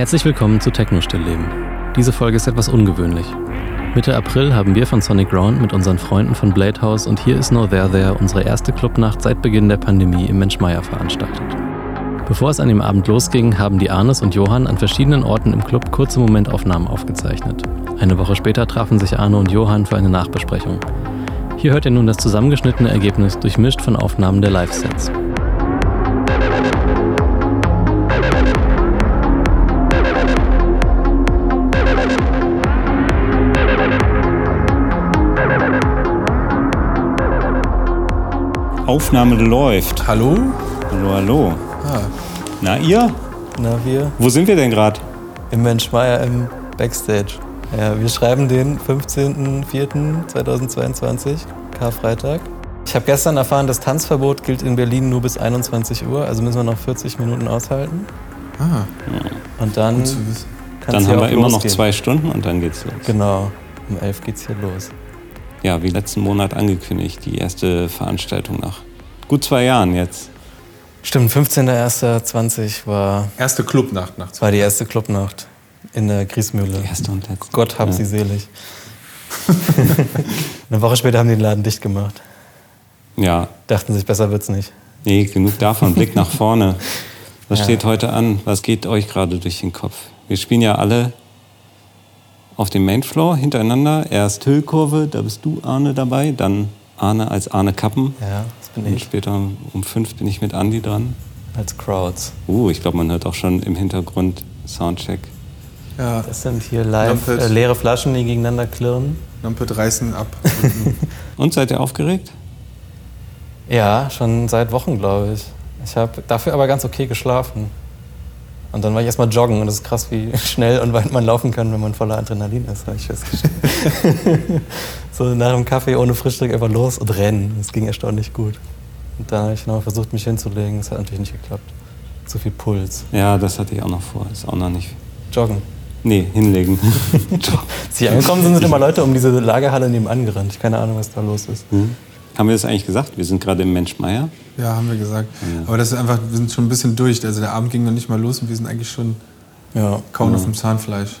Herzlich willkommen zu Techno Stillleben. Diese Folge ist etwas ungewöhnlich. Mitte April haben wir von Sonic Ground mit unseren Freunden von Blade House und hier ist No There There unsere erste Clubnacht seit Beginn der Pandemie im Menschmeier veranstaltet. Bevor es an dem Abend losging, haben die Arnes und Johann an verschiedenen Orten im Club kurze Momentaufnahmen aufgezeichnet. Eine Woche später trafen sich Arne und Johann für eine Nachbesprechung. Hier hört ihr nun das zusammengeschnittene Ergebnis, durchmischt von Aufnahmen der Live-Sets. Aufnahme läuft. Hallo? Hallo, hallo. Ah, Na, ihr? Na, wir Wo sind wir denn gerade? im Menschmeier im Backstage. Ja, wir schreiben den 15.04.2022, Karfreitag. Ich habe gestern erfahren, das Tanzverbot gilt in Berlin nur bis 21 Uhr, also müssen wir noch 40 Minuten aushalten. ah, Und dann gut zu wissen. kann Dann haben wir auch immer noch losgehen. zwei Stunden und dann geht's los. Genau, um 11 geht's hier los. Ja, wie letzten Monat angekündigt, die erste Veranstaltung nach gut zwei Jahren jetzt. Stimmt, 15.01.20 war, Erste Clubnacht nachts. war die erste Clubnacht in der Griesmühle. Die erste und letzte. Gott hab Ja. sie selig. Eine Woche später haben die den Laden dicht gemacht. Ja, Dachten sich, besser wird's nicht. nee, genug davon. Blick nach vorne. Was Ja. steht heute an? Was geht euch gerade durch den Kopf? Wir spielen ja alle auf dem Mainfloor hintereinander. Erst Hüllkurve, da bist du, Arne, dabei. Dann Arne als Arne Kappen. Ja, das bin Und ich später um fünf bin ich mit Andi dran. als Crowds. Uh, ich glaube, man hört auch schon im Hintergrund Soundcheck. Ja, Das sind hier live äh, leere Flaschen, die gegeneinander klirren. Lampet reißen ab. Und seid ihr aufgeregt? Ja, schon seit Wochen, glaube ich. Ich habe dafür aber ganz okay geschlafen. Und dann war ich erstmal joggen und es ist krass, wie schnell und weit man laufen kann, wenn man voller Adrenalin ist, habe ich festgestellt. so nach dem Kaffee ohne Frühstück einfach los und rennen. Das ging erstaunlich gut. Und dann habe ich noch versucht, mich hinzulegen. Das hat natürlich nicht geklappt. Zu viel Puls. Ja, das hatte ich auch noch vor. Ist auch noch nicht. Joggen. Nee, hinlegen. Sie angekommen sind, sind immer Leute um diese Lagerhalle nebenan gerannt. Keine Ahnung, was da los ist. Hm? Haben wir das eigentlich gesagt? Wir sind gerade im Menschmeier. ja, haben wir gesagt. Ja. Aber das ist einfach, wir sind schon ein bisschen durch. Also der Abend ging noch nicht mal los und wir sind eigentlich schon Ja. kaum auf dem Zahnfleisch.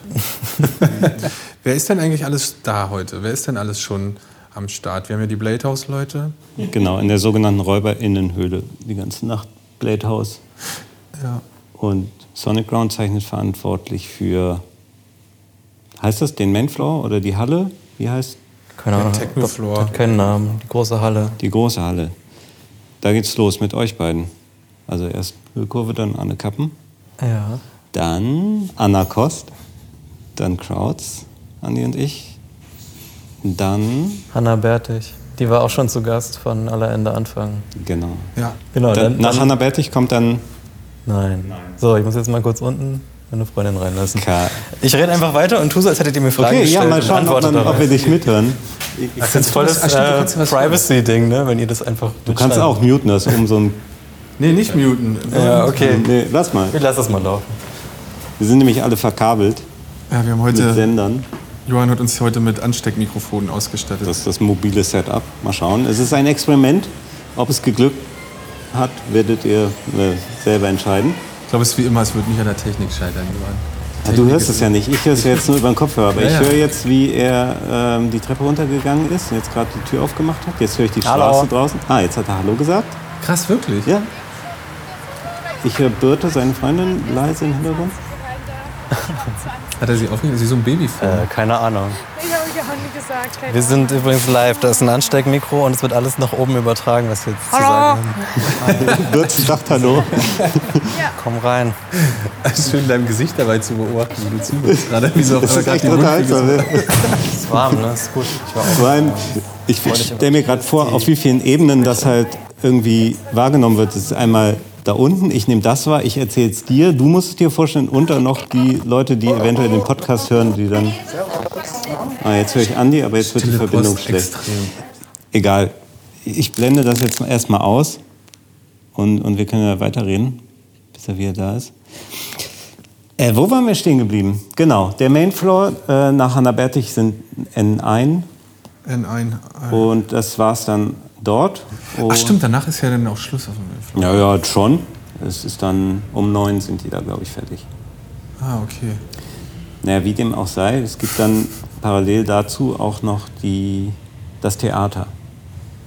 Wer ist denn eigentlich alles da heute? Wer ist denn alles schon am Start? Wir haben ja die Blade House Leute. Genau, in der sogenannten Räuberinnenhöhle. Die ganze Nacht Blade House. Ja. Und Sonic Ground zeichnet verantwortlich für. Heißt das den Mainfloor oder die Halle? Wie heißt Keine Der Ahnung. Techno-Floor. Hat keinen Namen. Die große Halle. die große Halle? Da geht's los mit euch beiden. Also erst Müllkurve, dann Anne Kappen. Ja. Dann Anna Kost. Dann Krauts, Andi und ich. Dann, Hanna Bertig. Die war auch schon zu Gast von aller Ende Anfang. genau. Ja. Genau, Dann, nach Hanna Bertig kommt dann Nein. So, ich muss jetzt mal kurz unten meine Freundin reinlassen. K. Ich rede einfach weiter und tu so, als hättet ihr mir Fragen Okay, ja, gestellt mal und schauen, ob, man, ob wir dich mithören. Das ist voll das Ach, stimmt, du äh, Privacy-Ding, ne? wenn ihr das einfach Du kannst auch muten, das um so ein. Nee, nicht muten. Ja, okay. Nee, lass mal. Wir lassen das mal laufen. Wir sind nämlich alle verkabelt Ja, wir haben mit heute, Sendern. Johann hat uns heute mit Ansteckmikrofonen ausgestattet. Das ist das mobile Setup. Mal schauen. Es ist ein Experiment. Ob es geglückt hat, werdet ihr äh, selber entscheiden. Ich glaube, es ist wie immer, es wird nicht an der Technik scheitern, Johann. Ja, du hörst es ja nicht. Ich höre es jetzt nur über den Kopfhörer. Aber Ja, ich ja. höre jetzt, wie er ähm, die Treppe runtergegangen ist und jetzt gerade die Tür aufgemacht hat. Jetzt höre ich die Hallo. Straße draußen. Ah, jetzt hat er Hallo gesagt. Krass, wirklich? Ja. Ich höre Birte, seine Freundin, leise im Hintergrund. Hat er sie aufgehört? Ist sie so ein Babyfon? Äh, keine Ahnung. Ich Johann gesagt. keine Wir sind übrigens live. Da ist ein Ansteckmikro und es wird alles nach oben übertragen, was wir jetzt zu sagen haben. Birte sagt Hallo. Komm rein. Schön deinem Gesicht dabei zu beobachten, wie du zuhörst. Gerade wie so auf einmal ist gerade die Mundwinkel so- Ist warm, ne? Ist gut. Ich war auch Vor allem, ich stelle mir gerade vor, auf wie vielen Ebenen das halt irgendwie wahrgenommen wird. Das ist einmal da unten, ich nehme das wahr, ich erzähle es dir, du musst es dir vorstellen und dann noch die Leute, die eventuell den Podcast hören, die dann... Ah, jetzt höre ich Andi, aber jetzt wird die Verbindung Post schlecht. extrem. Egal, ich blende das jetzt erstmal aus und, und wir können ja weiterreden, bis er wieder da ist. Äh, wo waren wir stehen geblieben? Genau, der Mainfloor äh, nach Hanna Bertig sind N1 N1. und das war's dann dort. Und Ach stimmt, danach ist ja dann auch Schluss auf dem Info. Ja, ja, schon. Es ist dann um neun sind die da, glaube ich, fertig. Ah, okay. Naja, wie dem auch sei, es gibt dann parallel dazu auch noch die, das Theater.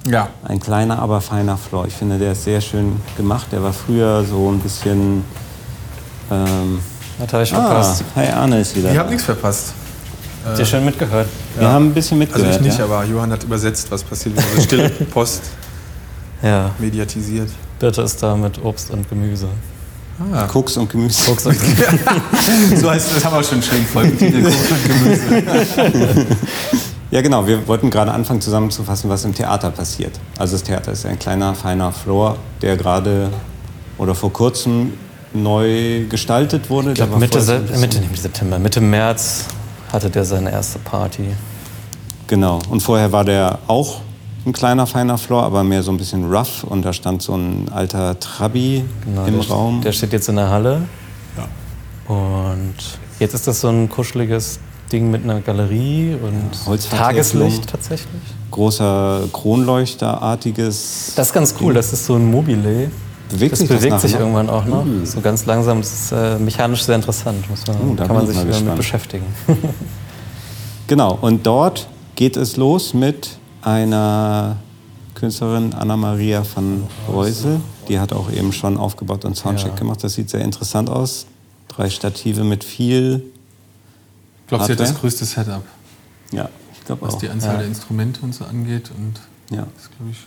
Ja. Ein kleiner, aber feiner Floor. Ich finde, der ist sehr schön gemacht. Der war früher so ein bisschen. Ähm, Das habe ich ah, verpasst. hi Arne ist wieder. Ich habe nichts verpasst. Habt ihr schön mitgehört? Wir haben ein bisschen Also mitgehört. ich nicht, ja? aber Johann hat übersetzt, was passiert. Also stille Post Ja. mediatisiert. Birte ist da mit Obst und Gemüse. Ah. Koks und Gemüse. Obst und So heißt das haben wir auch schon schönen Folgentitel. Koks und Gemüse. Ja, genau. Wir wollten gerade anfangen zusammenzufassen, was im Theater passiert. Also das Theater ist ein kleiner, feiner Floor, der gerade oder vor kurzem neu gestaltet wurde. Ich glaube, Mitte, Sep- Mitte, nicht Mitte September, Mitte März hatte der seine erste Party. Genau. Und vorher war der auch ein kleiner, feiner Floor, aber mehr so ein bisschen rough. Und da stand so ein alter Trabi Genau, im der, Raum. Der steht jetzt in der Halle. Und jetzt ist das so ein kuscheliges Ding mit einer Galerie und Holzvertäfelung. Tageslicht tatsächlich. Großer Kronleuchterartiges. Das ist ganz cool, das ist so ein Mobile. Bewegt das sich das bewegt nachher sich noch? irgendwann auch noch. So ganz langsam. Das ist äh, mechanisch sehr interessant. Muss man, da kann man sich damit beschäftigen. Genau, und dort geht es los mit einer Künstlerin, Anna-Maria van Reusel. Die hat auch eben schon aufgebaut und Soundcheck Ja. gemacht. Das sieht sehr interessant aus. Drei Stative mit viel. Ich glaube, sie hat das größte Setup, Ja, ich glaube was auch. die Anzahl Ja. der Instrumente und so angeht. Und Ja. das glaube ich.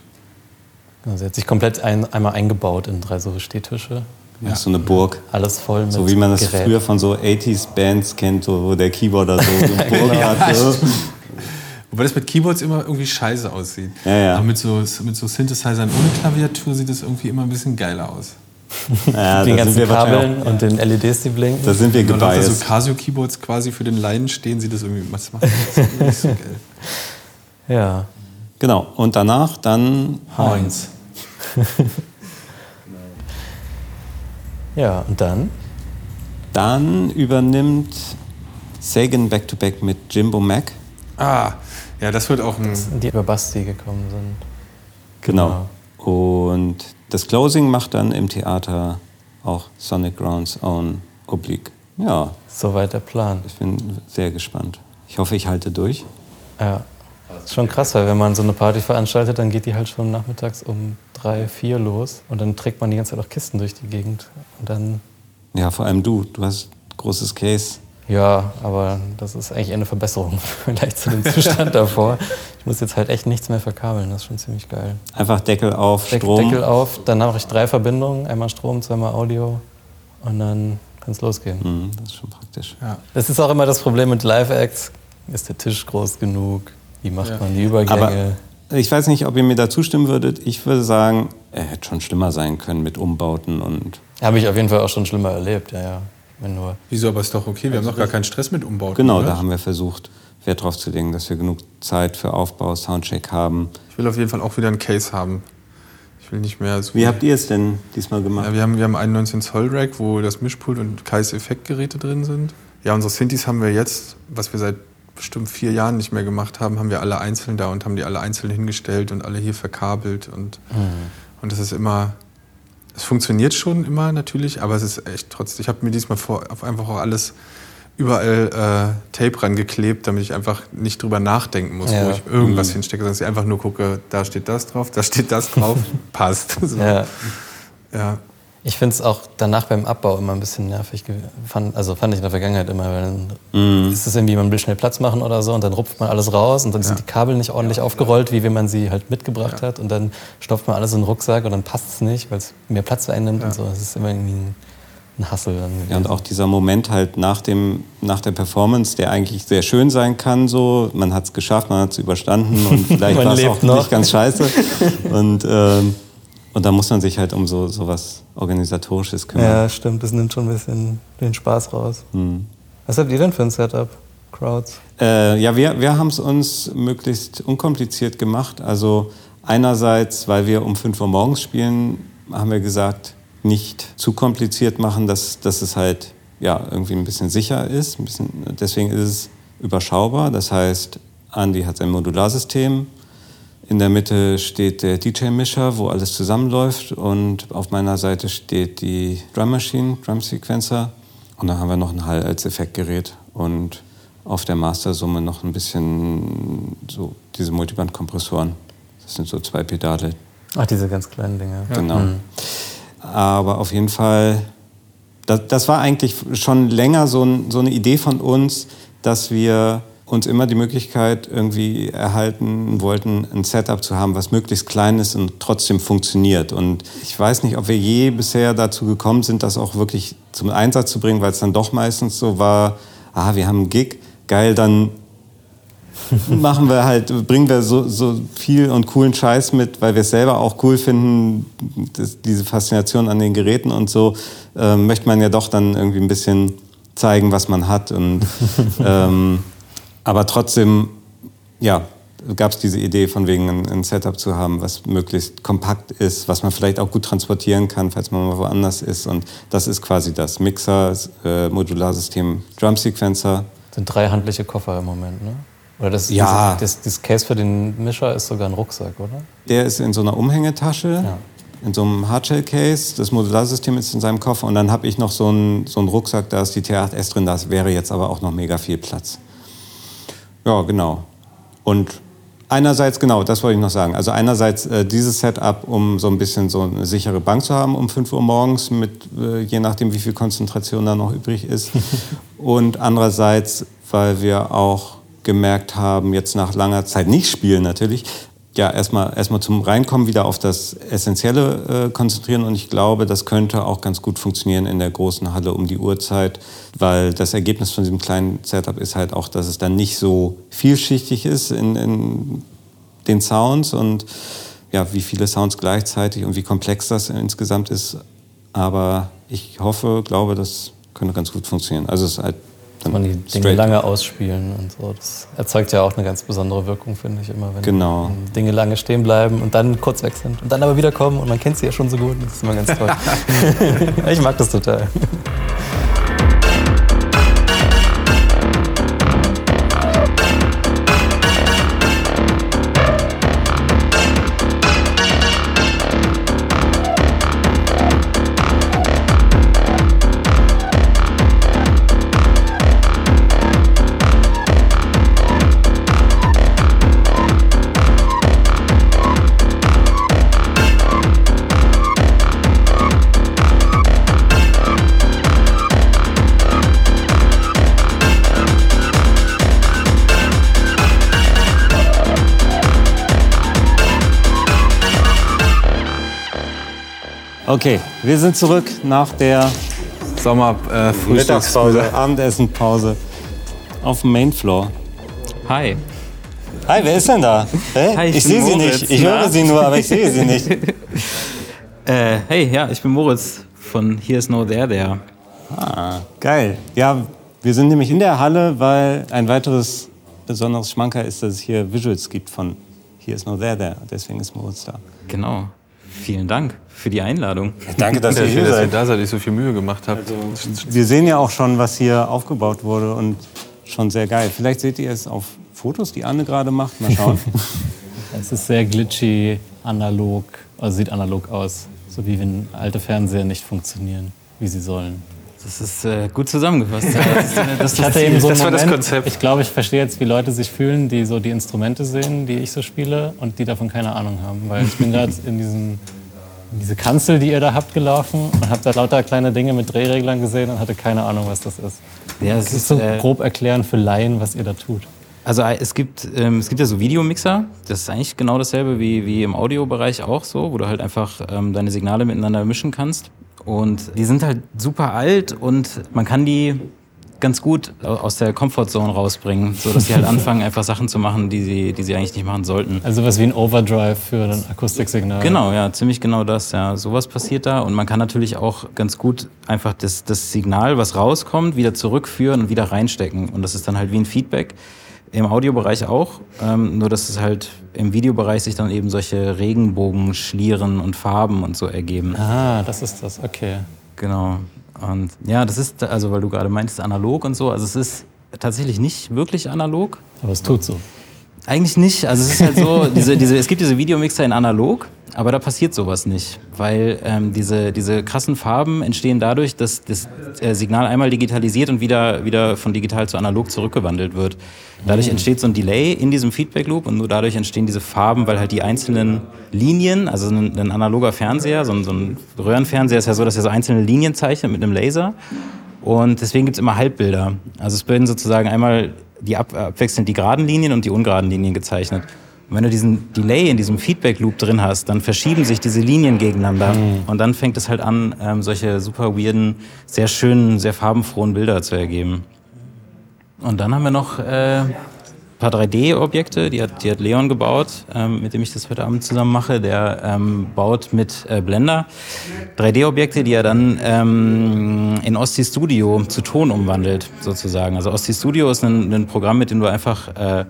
Also sie hat sich komplett ein, einmal eingebaut in drei so Stehtische. Ja. So eine Burg. Alles voll mit So wie man das Gerät. früher von so 80s-Bands kennt, so, wo der Keyboarder so eine Burg hat. So. Wobei das mit Keyboards immer irgendwie scheiße aussieht. Ja, ja. Aber mit so, mit so Synthesizern ohne Klaviatur sieht das irgendwie immer ein bisschen geiler aus. Ja, den da sind ganzen Kabeln und den LEDs, die blinken. da sind wir Wenn da so gebiased. Casio-Keyboards quasi für den Laien stehen, sieht das irgendwie, was macht das nicht so geil. ja. Genau, und danach dann Heinz. Ja, und dann? Dann übernimmt Sagan Back-to-Back mit Jimbo Mac. Ah, ja, das wird auch ein. Die über Basti gekommen sind. Genau. Und das Closing macht dann im Theater auch Sonic Grounds Own Oblique. Ja, Soweit der Plan. ich bin sehr gespannt. Ich hoffe, ich halte durch. Ja. Ist schon krass, weil wenn man so eine Party veranstaltet, dann geht die halt schon nachmittags um drei, vier los und dann trägt man die ganze Zeit auch Kisten durch die Gegend. Und dann, Ja, vor allem du. Du hast großes Case. Ja, aber das ist eigentlich eine Verbesserung vielleicht zu dem Zustand davor. Ich muss jetzt halt echt nichts mehr verkabeln, das ist schon ziemlich geil. Einfach Deckel auf, Deck, Strom. Deckel auf, dann mache ich drei Verbindungen, einmal Strom, zweimal Audio und dann kann es losgehen. Hm, das ist schon praktisch. Ja. Das ist auch immer das Problem mit Live-Acts. Ist der Tisch groß genug? Wie macht Ja. man die Übergänge? Aber ich weiß nicht, ob ihr mir da zustimmen würdet. Ich würde sagen, er hätte schon schlimmer sein können mit Umbauten und. Habe ich auf jeden Fall auch schon schlimmer erlebt, ja, ja. Wenn nur. Wieso, aber ist doch okay. Wir haben doch gar keinen Stress mit Umbauten. Genau, oder? da haben wir versucht, Wert drauf zu legen, dass wir genug Zeit für Aufbau, Soundcheck haben. Ich will auf jeden Fall auch wieder einen Case haben. Ich will nicht mehr so. Wie habt ihr es denn diesmal gemacht? Ja, wir, haben, wir haben einen 19 Zoll Rack, wo das Mischpult und Kais Effektgeräte drin sind. Ja, unsere Synthes haben wir jetzt, was wir seit bestimmt vier Jahren nicht mehr gemacht haben, haben wir alle einzeln da und haben die alle einzeln hingestellt und alle hier verkabelt. Und, und das ist immer, es funktioniert schon immer natürlich, aber es ist echt trotzdem, ich habe mir diesmal vor, auf einfach auch alles überall äh, Tape rangeklebt, damit ich einfach nicht drüber nachdenken muss, Ja. wo ich irgendwas hinstecke, sondern ich einfach nur gucke, da steht das drauf, da steht das drauf, passt. So. Ja. ja. Ich finde es auch danach beim Abbau immer ein bisschen nervig. Fand, also fand ich in der Vergangenheit immer, weil dann ist es irgendwie, man will schnell Platz machen oder so und dann rupft man alles raus und dann sind die Kabel nicht ordentlich aufgerollt, wie wenn man sie halt mitgebracht hat und dann stopft man alles in den Rucksack und dann passt es nicht, weil es mehr Platz einnimmt und so. Es ist immer irgendwie ein, ein Hassel. Ja, und auch dieser Moment halt nach, dem, nach der Performance, der eigentlich sehr schön sein kann, so, man hat es geschafft, man hat es überstanden und vielleicht war es auch noch. nicht ganz scheiße. Und, ähm, und da muss man sich halt um so, so was Organisatorisches kümmern. Ja, stimmt, das nimmt schon ein bisschen den Spaß raus. Was habt ihr denn für ein Setup, Crowds? Äh, ja, wir, wir haben es uns möglichst unkompliziert gemacht. Also einerseits, weil wir um 5 Uhr morgens spielen, haben wir gesagt, nicht zu kompliziert machen, dass, dass es halt ja, irgendwie ein bisschen sicher ist. Ein bisschen, deswegen ist es überschaubar. Das heißt, Andy hat sein Modularsystem. In der Mitte steht der DJ-Mischer, wo alles zusammenläuft. Und auf meiner Seite steht die Drum Machine, Drum Sequencer. Und dann haben wir noch ein Hall als Effektgerät und auf der Mastersumme noch ein bisschen so diese Multiband-Kompressoren. Das sind so zwei Pedale. Ach, diese ganz kleinen Dinge. Genau. Mhm. Aber auf jeden Fall, das, das war eigentlich schon länger so, ein, so eine Idee von uns, dass wir uns immer die Möglichkeit irgendwie erhalten wollten, ein Setup zu haben, was möglichst klein ist und trotzdem funktioniert. Und ich weiß nicht, ob wir je bisher dazu gekommen sind, das auch wirklich zum Einsatz zu bringen, weil es dann doch meistens so war, ah, wir haben einen Gig, geil, dann machen wir halt, bringen wir so, so viel und coolen Scheiß mit, weil wir es selber auch cool finden, das, diese Faszination an den Geräten und so, äh, möchte man ja doch dann irgendwie ein bisschen zeigen, was man hat. Und, ähm, aber trotzdem, ja, gab es diese Idee von wegen ein, ein, Setup zu haben, was möglichst kompakt ist, was man vielleicht auch gut transportieren kann, falls man mal woanders ist. Und das ist quasi das Mixer, äh, Modularsystem, Drum Sequencer. Das sind drei handliche Koffer im Moment, ne? Oder das, ja. das, das, Case für den Mischer ist sogar ein Rucksack, oder? Der ist in so einer Umhängetasche, ja. in so einem Hardshell-Case. Das Modularsystem ist in seinem Koffer. Und dann habe ich noch so einen, so einen Rucksack, da ist die T8S drin. Da wäre jetzt aber auch noch mega viel Platz. Ja, genau. Und einerseits, genau, das wollte ich noch sagen. Also einerseits äh, dieses Setup, um so ein bisschen so eine sichere Bank zu haben um 5 Uhr morgens, mit, äh, je nachdem, wie viel Konzentration da noch übrig ist. Und andererseits, weil wir auch gemerkt haben, jetzt nach langer Zeit nicht spielen natürlich, ja, erstmal erstmal zum Reinkommen wieder auf das Essentielle äh, konzentrieren und ich glaube, das könnte auch ganz gut funktionieren in der großen Halle um die Uhrzeit, weil das Ergebnis von diesem kleinen Setup ist halt auch, dass es dann nicht so vielschichtig ist in, in den Sounds und ja, wie viele Sounds gleichzeitig und wie komplex das insgesamt ist. Aber ich hoffe, glaube, das könnte ganz gut funktionieren. Also es ist halt kann man die Dinge lange ausspielen und so. Das erzeugt ja auch eine ganz besondere Wirkung, finde ich immer, wenn genau. Dinge lange stehen bleiben und dann kurz weg sind und dann aber wiederkommen und man kennt sie ja schon so gut. Das ist immer ganz toll. ich mag das total. Okay, wir sind zurück nach der Sommer äh, Mittagspause, Abendessenpause auf dem Mainfloor. Hi. Hi, wer ist denn da? Hey? Hi, ich ich sehe sie nicht. Ich höre sie nur, aber ich sehe sie nicht. äh, hey, ja, ich bin Moritz von Here is No There There. Ah, geil. Ja, wir sind nämlich in der Halle, weil ein weiteres besonderes Schmanker ist, dass es hier Visuals gibt von Here is No There There. Deswegen ist Moritz da. Genau. Vielen Dank für die Einladung. Danke, dass ihr hier dass seid. ihr da seid, ich so viel Mühe gemacht habt. Also, wir sehen ja auch schon, was hier aufgebaut wurde und schon sehr geil. Vielleicht seht ihr es auf Fotos, die Anne gerade macht. Mal schauen. es ist sehr glitchy, analog, also sieht analog aus. So wie wenn alte Fernseher nicht funktionieren, wie sie sollen. Das ist äh, gut zusammengefasst. Das, das, ich hatte eben so das war das Konzept. Ich glaube, ich verstehe jetzt, wie Leute sich fühlen, die so die Instrumente sehen, die ich so spiele und die davon keine Ahnung haben. Weil ich bin gerade in diesem diese Kanzel, die ihr da habt, gelaufen und habe da lauter kleine Dinge mit Drehreglern gesehen und hatte keine Ahnung, was das ist. Ja, es ist so äh, grob erklären für Laien, was ihr da tut. Also äh, es gibt, ähm, es gibt ja so Videomixer, das ist eigentlich genau dasselbe wie, wie im Audiobereich auch so, wo du halt einfach ähm, deine Signale miteinander mischen kannst. Und die sind halt super alt und man kann die ganz gut aus der Comfortzone rausbringen, sodass sie halt anfangen, einfach Sachen zu machen, die sie, die sie eigentlich nicht machen sollten. Also was wie ein Overdrive für ein Akustiksignal. Genau, ja, ziemlich genau das. Ja, sowas passiert da und man kann natürlich auch ganz gut einfach das, das Signal, was rauskommt, wieder zurückführen und wieder reinstecken. Und das ist dann halt wie ein Feedback. Im Audiobereich auch, ähm, nur dass es halt im Videobereich sich dann eben solche Regenbogen, Schlieren und Farben und so ergeben. Ah, das ist das, okay. Genau. Und ja, das ist, also weil du gerade meintest, analog und so, also es ist tatsächlich nicht wirklich analog. Aber es tut so. Eigentlich nicht. Also es ist halt so, diese, diese, es gibt diese Videomixer in analog, aber da passiert sowas nicht, weil ähm, diese, diese krassen Farben entstehen dadurch, dass das äh, Signal einmal digitalisiert und wieder, wieder von digital zu analog zurückgewandelt wird. Dadurch entsteht so ein Delay in diesem Feedback Loop und nur dadurch entstehen diese Farben, weil halt die einzelnen Linien, also ein, ein analoger Fernseher, so ein, so ein Röhrenfernseher ist ja so, dass er so einzelne Linien zeichnet mit einem Laser. Und deswegen gibt es immer Halbbilder. Also es werden sozusagen einmal die ab, abwechselnd die geraden Linien und die ungeraden Linien gezeichnet. Und wenn du diesen Delay in diesem Feedback Loop drin hast, dann verschieben sich diese Linien gegeneinander. Mhm. Und dann fängt es halt an, ähm, solche super weirden, sehr schönen, sehr farbenfrohen Bilder zu ergeben. Und dann haben wir noch äh, ein paar 3D-Objekte, die hat, die hat Leon gebaut, ähm, mit dem ich das heute Abend zusammen mache. Der ähm, baut mit äh, Blender 3D-Objekte, die er dann ähm, in Osti Studio zu Ton umwandelt, sozusagen. Also Osti Studio ist ein, ein Programm, mit dem du einfach äh,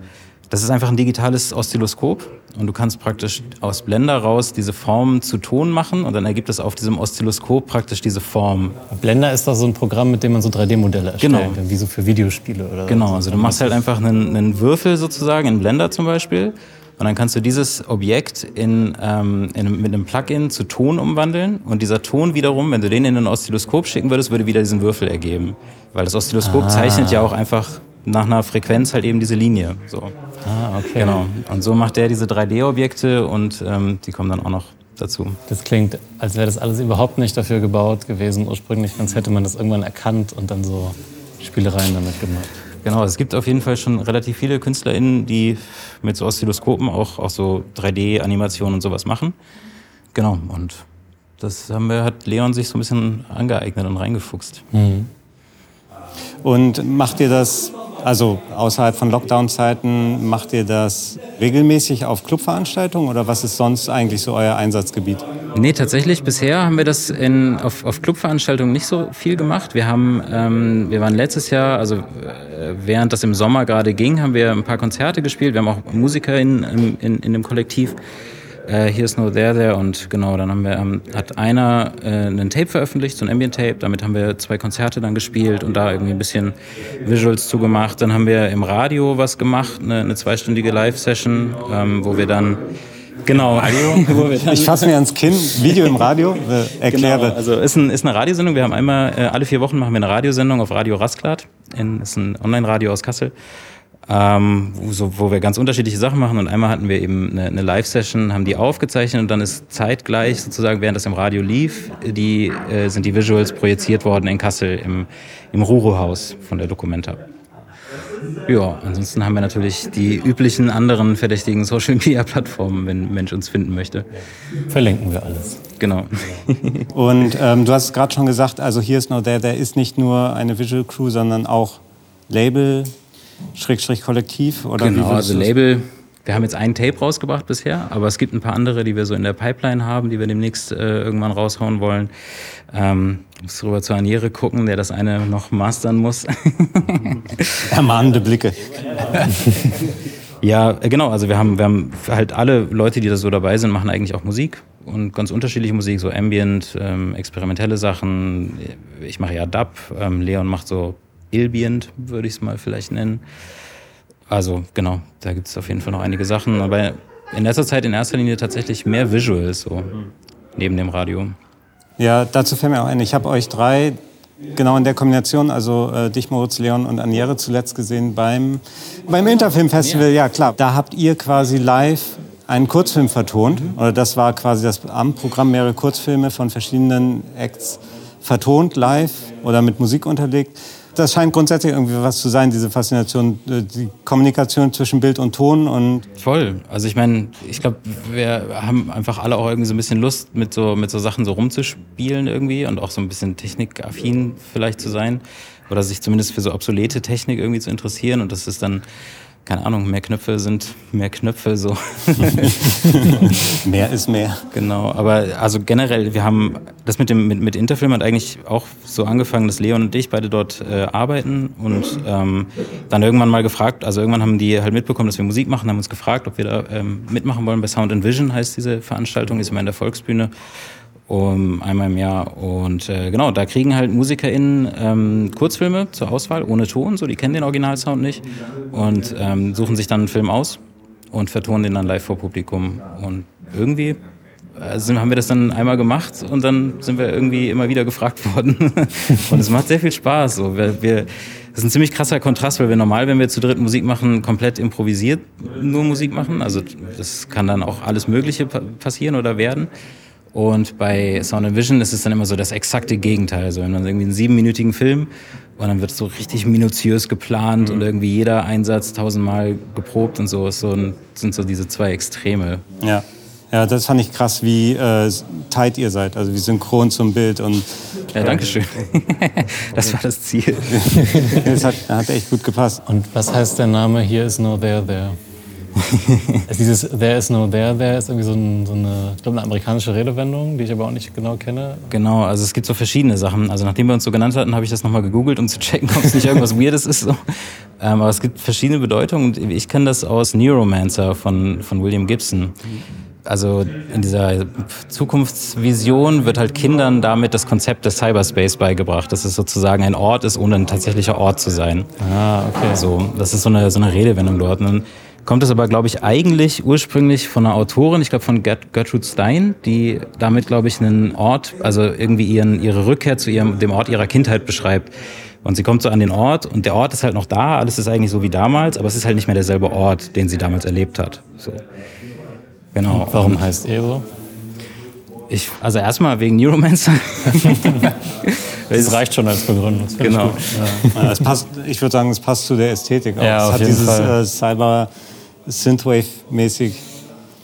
das ist einfach ein digitales Oszilloskop und du kannst praktisch aus Blender raus diese Form zu Ton machen und dann ergibt es auf diesem Oszilloskop praktisch diese Form. Blender ist doch so ein Programm, mit dem man so 3D-Modelle erstellen genau. wie so für Videospiele oder Genau, also du machst halt einfach einen, einen Würfel sozusagen in Blender zum Beispiel und dann kannst du dieses Objekt in, ähm, in, mit einem Plugin zu Ton umwandeln. Und dieser Ton wiederum, wenn du den in ein Oszilloskop schicken würdest, würde wieder diesen Würfel ergeben. Weil das Oszilloskop ah. zeichnet ja auch einfach nach einer Frequenz halt eben diese Linie. So. Ah, okay. Genau. Und so macht der diese 3D-Objekte und ähm, die kommen dann auch noch dazu. Das klingt, als wäre das alles überhaupt nicht dafür gebaut gewesen ursprünglich, sonst hätte man das irgendwann erkannt und dann so Spielereien damit gemacht. Genau, es gibt auf jeden Fall schon relativ viele KünstlerInnen, die mit so Oszilloskopen auch, auch so 3D-Animationen und sowas machen. Genau, und das haben wir, hat Leon sich so ein bisschen angeeignet und reingefuchst. Mhm. Und macht ihr das also außerhalb von Lockdown-Zeiten macht ihr das regelmäßig auf Clubveranstaltungen oder was ist sonst eigentlich so euer Einsatzgebiet? Nee, tatsächlich bisher haben wir das in, auf, auf Clubveranstaltungen nicht so viel gemacht. Wir haben, ähm, wir waren letztes Jahr, also äh, während das im Sommer gerade ging, haben wir ein paar Konzerte gespielt. Wir haben auch Musiker in, in, in, in dem Kollektiv äh, Here's No There There und genau, dann haben wir, ähm, hat einer äh, einen Tape veröffentlicht, so ein Ambient Tape, damit haben wir zwei Konzerte dann gespielt und da irgendwie ein bisschen Visuals zugemacht. Dann haben wir im Radio was gemacht, eine, eine zweistündige Live-Session, ähm, wo wir dann Genau. Ich fasse mir ans Kinn. Video im Radio. Äh, erkläre. Genau. Also ist, ein, ist eine Radiosendung. Wir haben einmal äh, alle vier Wochen machen wir eine Radiosendung auf Radio Rasklad. In, ist ein Online-Radio aus Kassel ähm, wo, so, wo wir ganz unterschiedliche Sachen machen. Und einmal hatten wir eben eine, eine Live-Session, haben die aufgezeichnet und dann ist zeitgleich sozusagen, während das im Radio lief, die, äh, sind die Visuals projiziert worden in Kassel im, im Ruro-Haus von der Documenta. Ja, ansonsten haben wir natürlich die üblichen anderen verdächtigen Social Media Plattformen, wenn ein Mensch uns finden möchte. Verlinken wir alles. Genau. Und ähm, du hast gerade schon gesagt, also hier ist noch der, der ist nicht nur eine Visual Crew, sondern auch Label, Schrägstrich Kollektiv? Oder genau, also Label. Wir haben jetzt ein Tape rausgebracht bisher, aber es gibt ein paar andere, die wir so in der Pipeline haben, die wir demnächst äh, irgendwann raushauen wollen. Ähm, muss rüber zu Aniere gucken, der das eine noch mastern muss. Ermahnende Blicke. ja, äh, genau. Also wir haben, wir haben halt alle Leute, die da so dabei sind, machen eigentlich auch Musik und ganz unterschiedliche Musik, so Ambient, ähm, experimentelle Sachen. Ich mache ja Dub, ähm, Leon macht so Ilbient, würde ich es mal vielleicht nennen. Also genau, da gibt es auf jeden Fall noch einige Sachen, aber in letzter Zeit in erster Linie tatsächlich mehr Visuals so neben dem Radio. Ja, dazu fällt mir auch ein, ich habe euch drei genau in der Kombination, also äh, dich, Moritz, Leon und Aniere zuletzt gesehen beim, beim Interfilmfestival. Ja, klar. Da habt ihr quasi live einen Kurzfilm vertont. Mhm. Oder das war quasi das am Programm, mehrere Kurzfilme von verschiedenen Acts vertont, live oder mit Musik unterlegt das scheint grundsätzlich irgendwie was zu sein, diese Faszination, äh, die Kommunikation zwischen Bild und Ton und voll. Also ich meine, ich glaube, wir haben einfach alle auch irgendwie so ein bisschen Lust, mit so mit so Sachen so rumzuspielen irgendwie und auch so ein bisschen technikaffin vielleicht zu sein oder sich zumindest für so obsolete Technik irgendwie zu interessieren und das ist dann keine Ahnung, mehr Knöpfe sind mehr Knöpfe so. mehr ist mehr. Genau, aber also generell, wir haben das mit dem mit, mit Interfilm hat eigentlich auch so angefangen, dass Leon und ich beide dort äh, arbeiten und ähm, dann irgendwann mal gefragt, also irgendwann haben die halt mitbekommen, dass wir Musik machen, haben uns gefragt, ob wir da ähm, mitmachen wollen bei Sound and Vision heißt diese Veranstaltung, ist immer in der Volksbühne um, einmal im Jahr. Und äh, genau, da kriegen halt MusikerInnen ähm, Kurzfilme zur Auswahl, ohne Ton, so die kennen den Originalsound nicht und ähm, suchen sich dann einen Film aus und vertonen den dann live vor Publikum. Und irgendwie also haben wir das dann einmal gemacht und dann sind wir irgendwie immer wieder gefragt worden. und es macht sehr viel Spaß. So. Wir, wir, das ist ein ziemlich krasser Kontrast, weil wir normal, wenn wir zu dritt Musik machen, komplett improvisiert nur Musik machen. Also das kann dann auch alles Mögliche passieren oder werden. Und bei Sound and Vision ist es dann immer so das exakte Gegenteil. Also wenn man irgendwie einen siebenminütigen Film und dann wird so richtig minutiös geplant mhm. und irgendwie jeder Einsatz tausendmal geprobt und so, ist so ein, sind so diese zwei Extreme. Ja. Ja, das fand ich krass, wie äh, tight ihr seid, also wie synchron zum Bild und. Ja, danke schön. das war das Ziel. das hat, hat echt gut gepasst. Und was heißt der Name Here is no there there? Also dieses There is no there, there ist irgendwie so, ein, so eine, ich glaube, eine amerikanische Redewendung, die ich aber auch nicht genau kenne. Genau, also es gibt so verschiedene Sachen. Also nachdem wir uns so genannt hatten, habe ich das nochmal gegoogelt, um zu checken, ob es nicht irgendwas Weirdes ist. So. Ähm, aber es gibt verschiedene Bedeutungen. Ich kenne das aus Neuromancer von, von William Gibson. Also in dieser Zukunftsvision wird halt Kindern damit das Konzept des Cyberspace beigebracht, dass es sozusagen ein Ort ist, ohne ein tatsächlicher Ort zu sein. Ah, okay. So, das ist so eine, so eine Redewendung dort. Und kommt es aber, glaube ich, eigentlich ursprünglich von einer Autorin, ich glaube von Gertrude Stein, die damit, glaube ich, einen Ort, also irgendwie ihren, ihre Rückkehr zu ihrem, dem Ort ihrer Kindheit beschreibt. Und sie kommt so an den Ort und der Ort ist halt noch da, alles ist eigentlich so wie damals, aber es ist halt nicht mehr derselbe Ort, den sie damals erlebt hat. So. Genau. Und warum heißt er so? Ich, also erstmal wegen Neuromancer. das reicht schon als Begründung. Genau. Ich, ja. es passt, ich würde sagen, es passt zu der Ästhetik auch. Ja, es hat dieses Fall. Äh, Cyber Synthwave-mäßig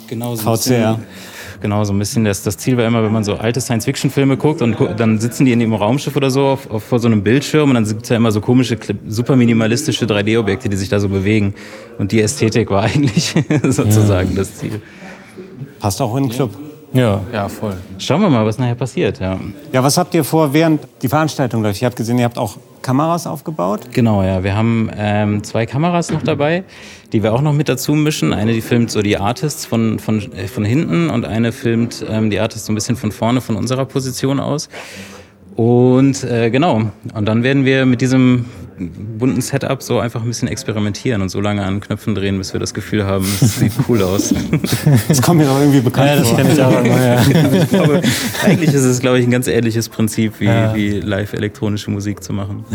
genau, so VCR. Genau, so ein bisschen das, das Ziel war immer, wenn man so alte Science-Fiction-Filme guckt und dann sitzen die in ihrem Raumschiff oder so auf, auf, vor so einem Bildschirm und dann gibt es ja immer so komische, super minimalistische 3D-Objekte, die sich da so bewegen. Und die Ästhetik war eigentlich sozusagen ja. das Ziel. Passt auch in den Club. Ja, ja, voll. Schauen wir mal, was nachher passiert. Ja, ja was habt ihr vor, während die Veranstaltung läuft? Ich habe gesehen, ihr habt auch Kameras aufgebaut. Genau, ja. Wir haben ähm, zwei Kameras noch dabei, die wir auch noch mit dazu mischen. Eine, die filmt so die Artists von, von, äh, von hinten und eine filmt ähm, die Artists so ein bisschen von vorne, von unserer Position aus. Und äh, genau, und dann werden wir mit diesem bunten Setup so einfach ein bisschen experimentieren und so lange an Knöpfen drehen, bis wir das Gefühl haben, es sieht cool aus. Das kommt mir doch irgendwie bekannt ja, das kenne ich auch immer, ja. ich glaube, eigentlich ist es, glaube ich, ein ganz ähnliches Prinzip, wie, ja. wie live elektronische Musik zu machen.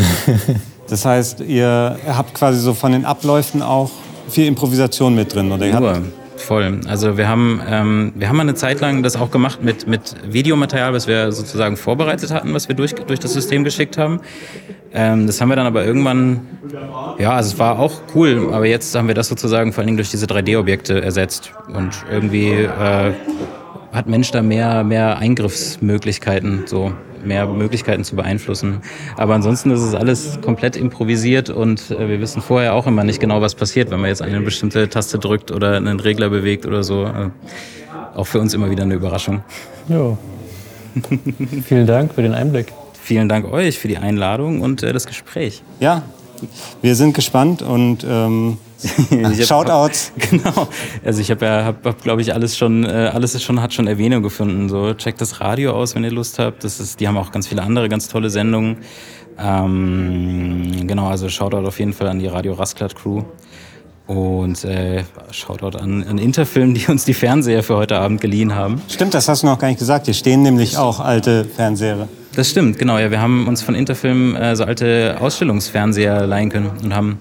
Das heißt, ihr habt quasi so von den Abläufen auch viel Improvisation mit drin, oder? Ihr Nur. Voll. Also wir haben, ähm, wir haben eine Zeit lang das auch gemacht mit, mit Videomaterial, was wir sozusagen vorbereitet hatten, was wir durch, durch das System geschickt haben. Ähm, das haben wir dann aber irgendwann, ja, also es war auch cool, aber jetzt haben wir das sozusagen vor allen Dingen durch diese 3D-Objekte ersetzt. Und irgendwie äh, hat Mensch da mehr, mehr Eingriffsmöglichkeiten, so mehr Möglichkeiten zu beeinflussen. Aber ansonsten ist es alles komplett improvisiert und äh, wir wissen vorher auch immer nicht genau, was passiert, wenn man jetzt eine bestimmte Taste drückt oder einen Regler bewegt oder so. Äh, auch für uns immer wieder eine Überraschung. Jo. Vielen Dank für den Einblick. Vielen Dank euch für die Einladung und äh, das Gespräch. Ja, wir sind gespannt und ähm, Shoutouts. Genau. Also ich habe ja, hab, hab glaube ich, alles schon, äh, alles ist schon, hat schon Erwähnung gefunden. So, checkt das Radio aus, wenn ihr Lust habt. Das ist, die haben auch ganz viele andere ganz tolle Sendungen. Ähm, genau, also Shoutout auf jeden Fall an die Radio Rasklad Crew. Und äh, Shoutout an, an Interfilm, die uns die Fernseher für heute Abend geliehen haben. Stimmt, das hast du noch gar nicht gesagt. Hier stehen nämlich auch alte Fernseher. Das stimmt, genau. Ja, wir haben uns von Interfilm äh, so alte Ausstellungsfernseher leihen können und haben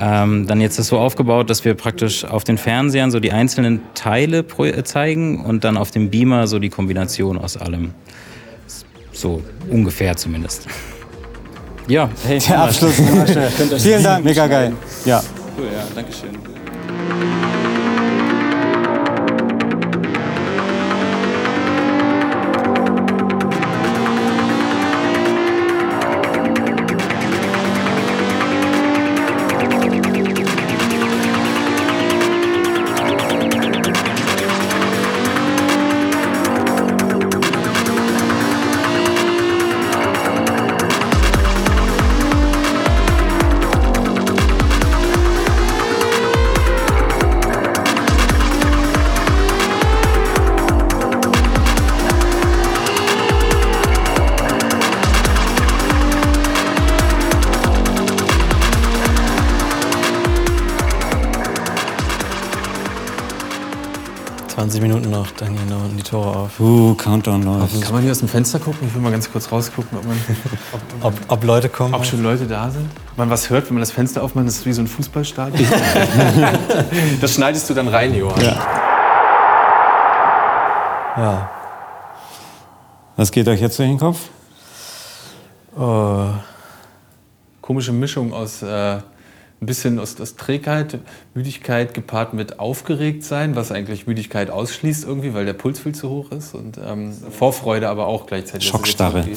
ähm, dann jetzt das so aufgebaut, dass wir praktisch auf den Fernsehern so die einzelnen Teile äh, zeigen und dann auf dem Beamer so die Kombination aus allem. So ungefähr zumindest. Ja, hey. Der Abschluss. Vielen Dank, mega geil. Ja. Cool, ja, danke schön. 20 Minuten noch, dann gehen da unten die Tore auf. Uh, Countdown läuft. Kann man hier aus dem Fenster gucken? Ich will mal ganz kurz rausgucken, ob, man, Ob, ob Leute kommen? ob schon Leute da sind. Ob man was hört, wenn man das Fenster aufmacht, das ist wie so ein Fußballstadion. das schneidest du dann rein, Johann. Ja. Was geht euch jetzt durch den Kopf? Oh. Komische Mischung aus äh, ein bisschen aus, aus Trägheit, Müdigkeit gepaart mit aufgeregt sein, was eigentlich Müdigkeit ausschließt irgendwie, weil der Puls viel zu hoch ist und ähm, Vorfreude aber auch gleichzeitig. jetzt Schockstarre. irgendwie-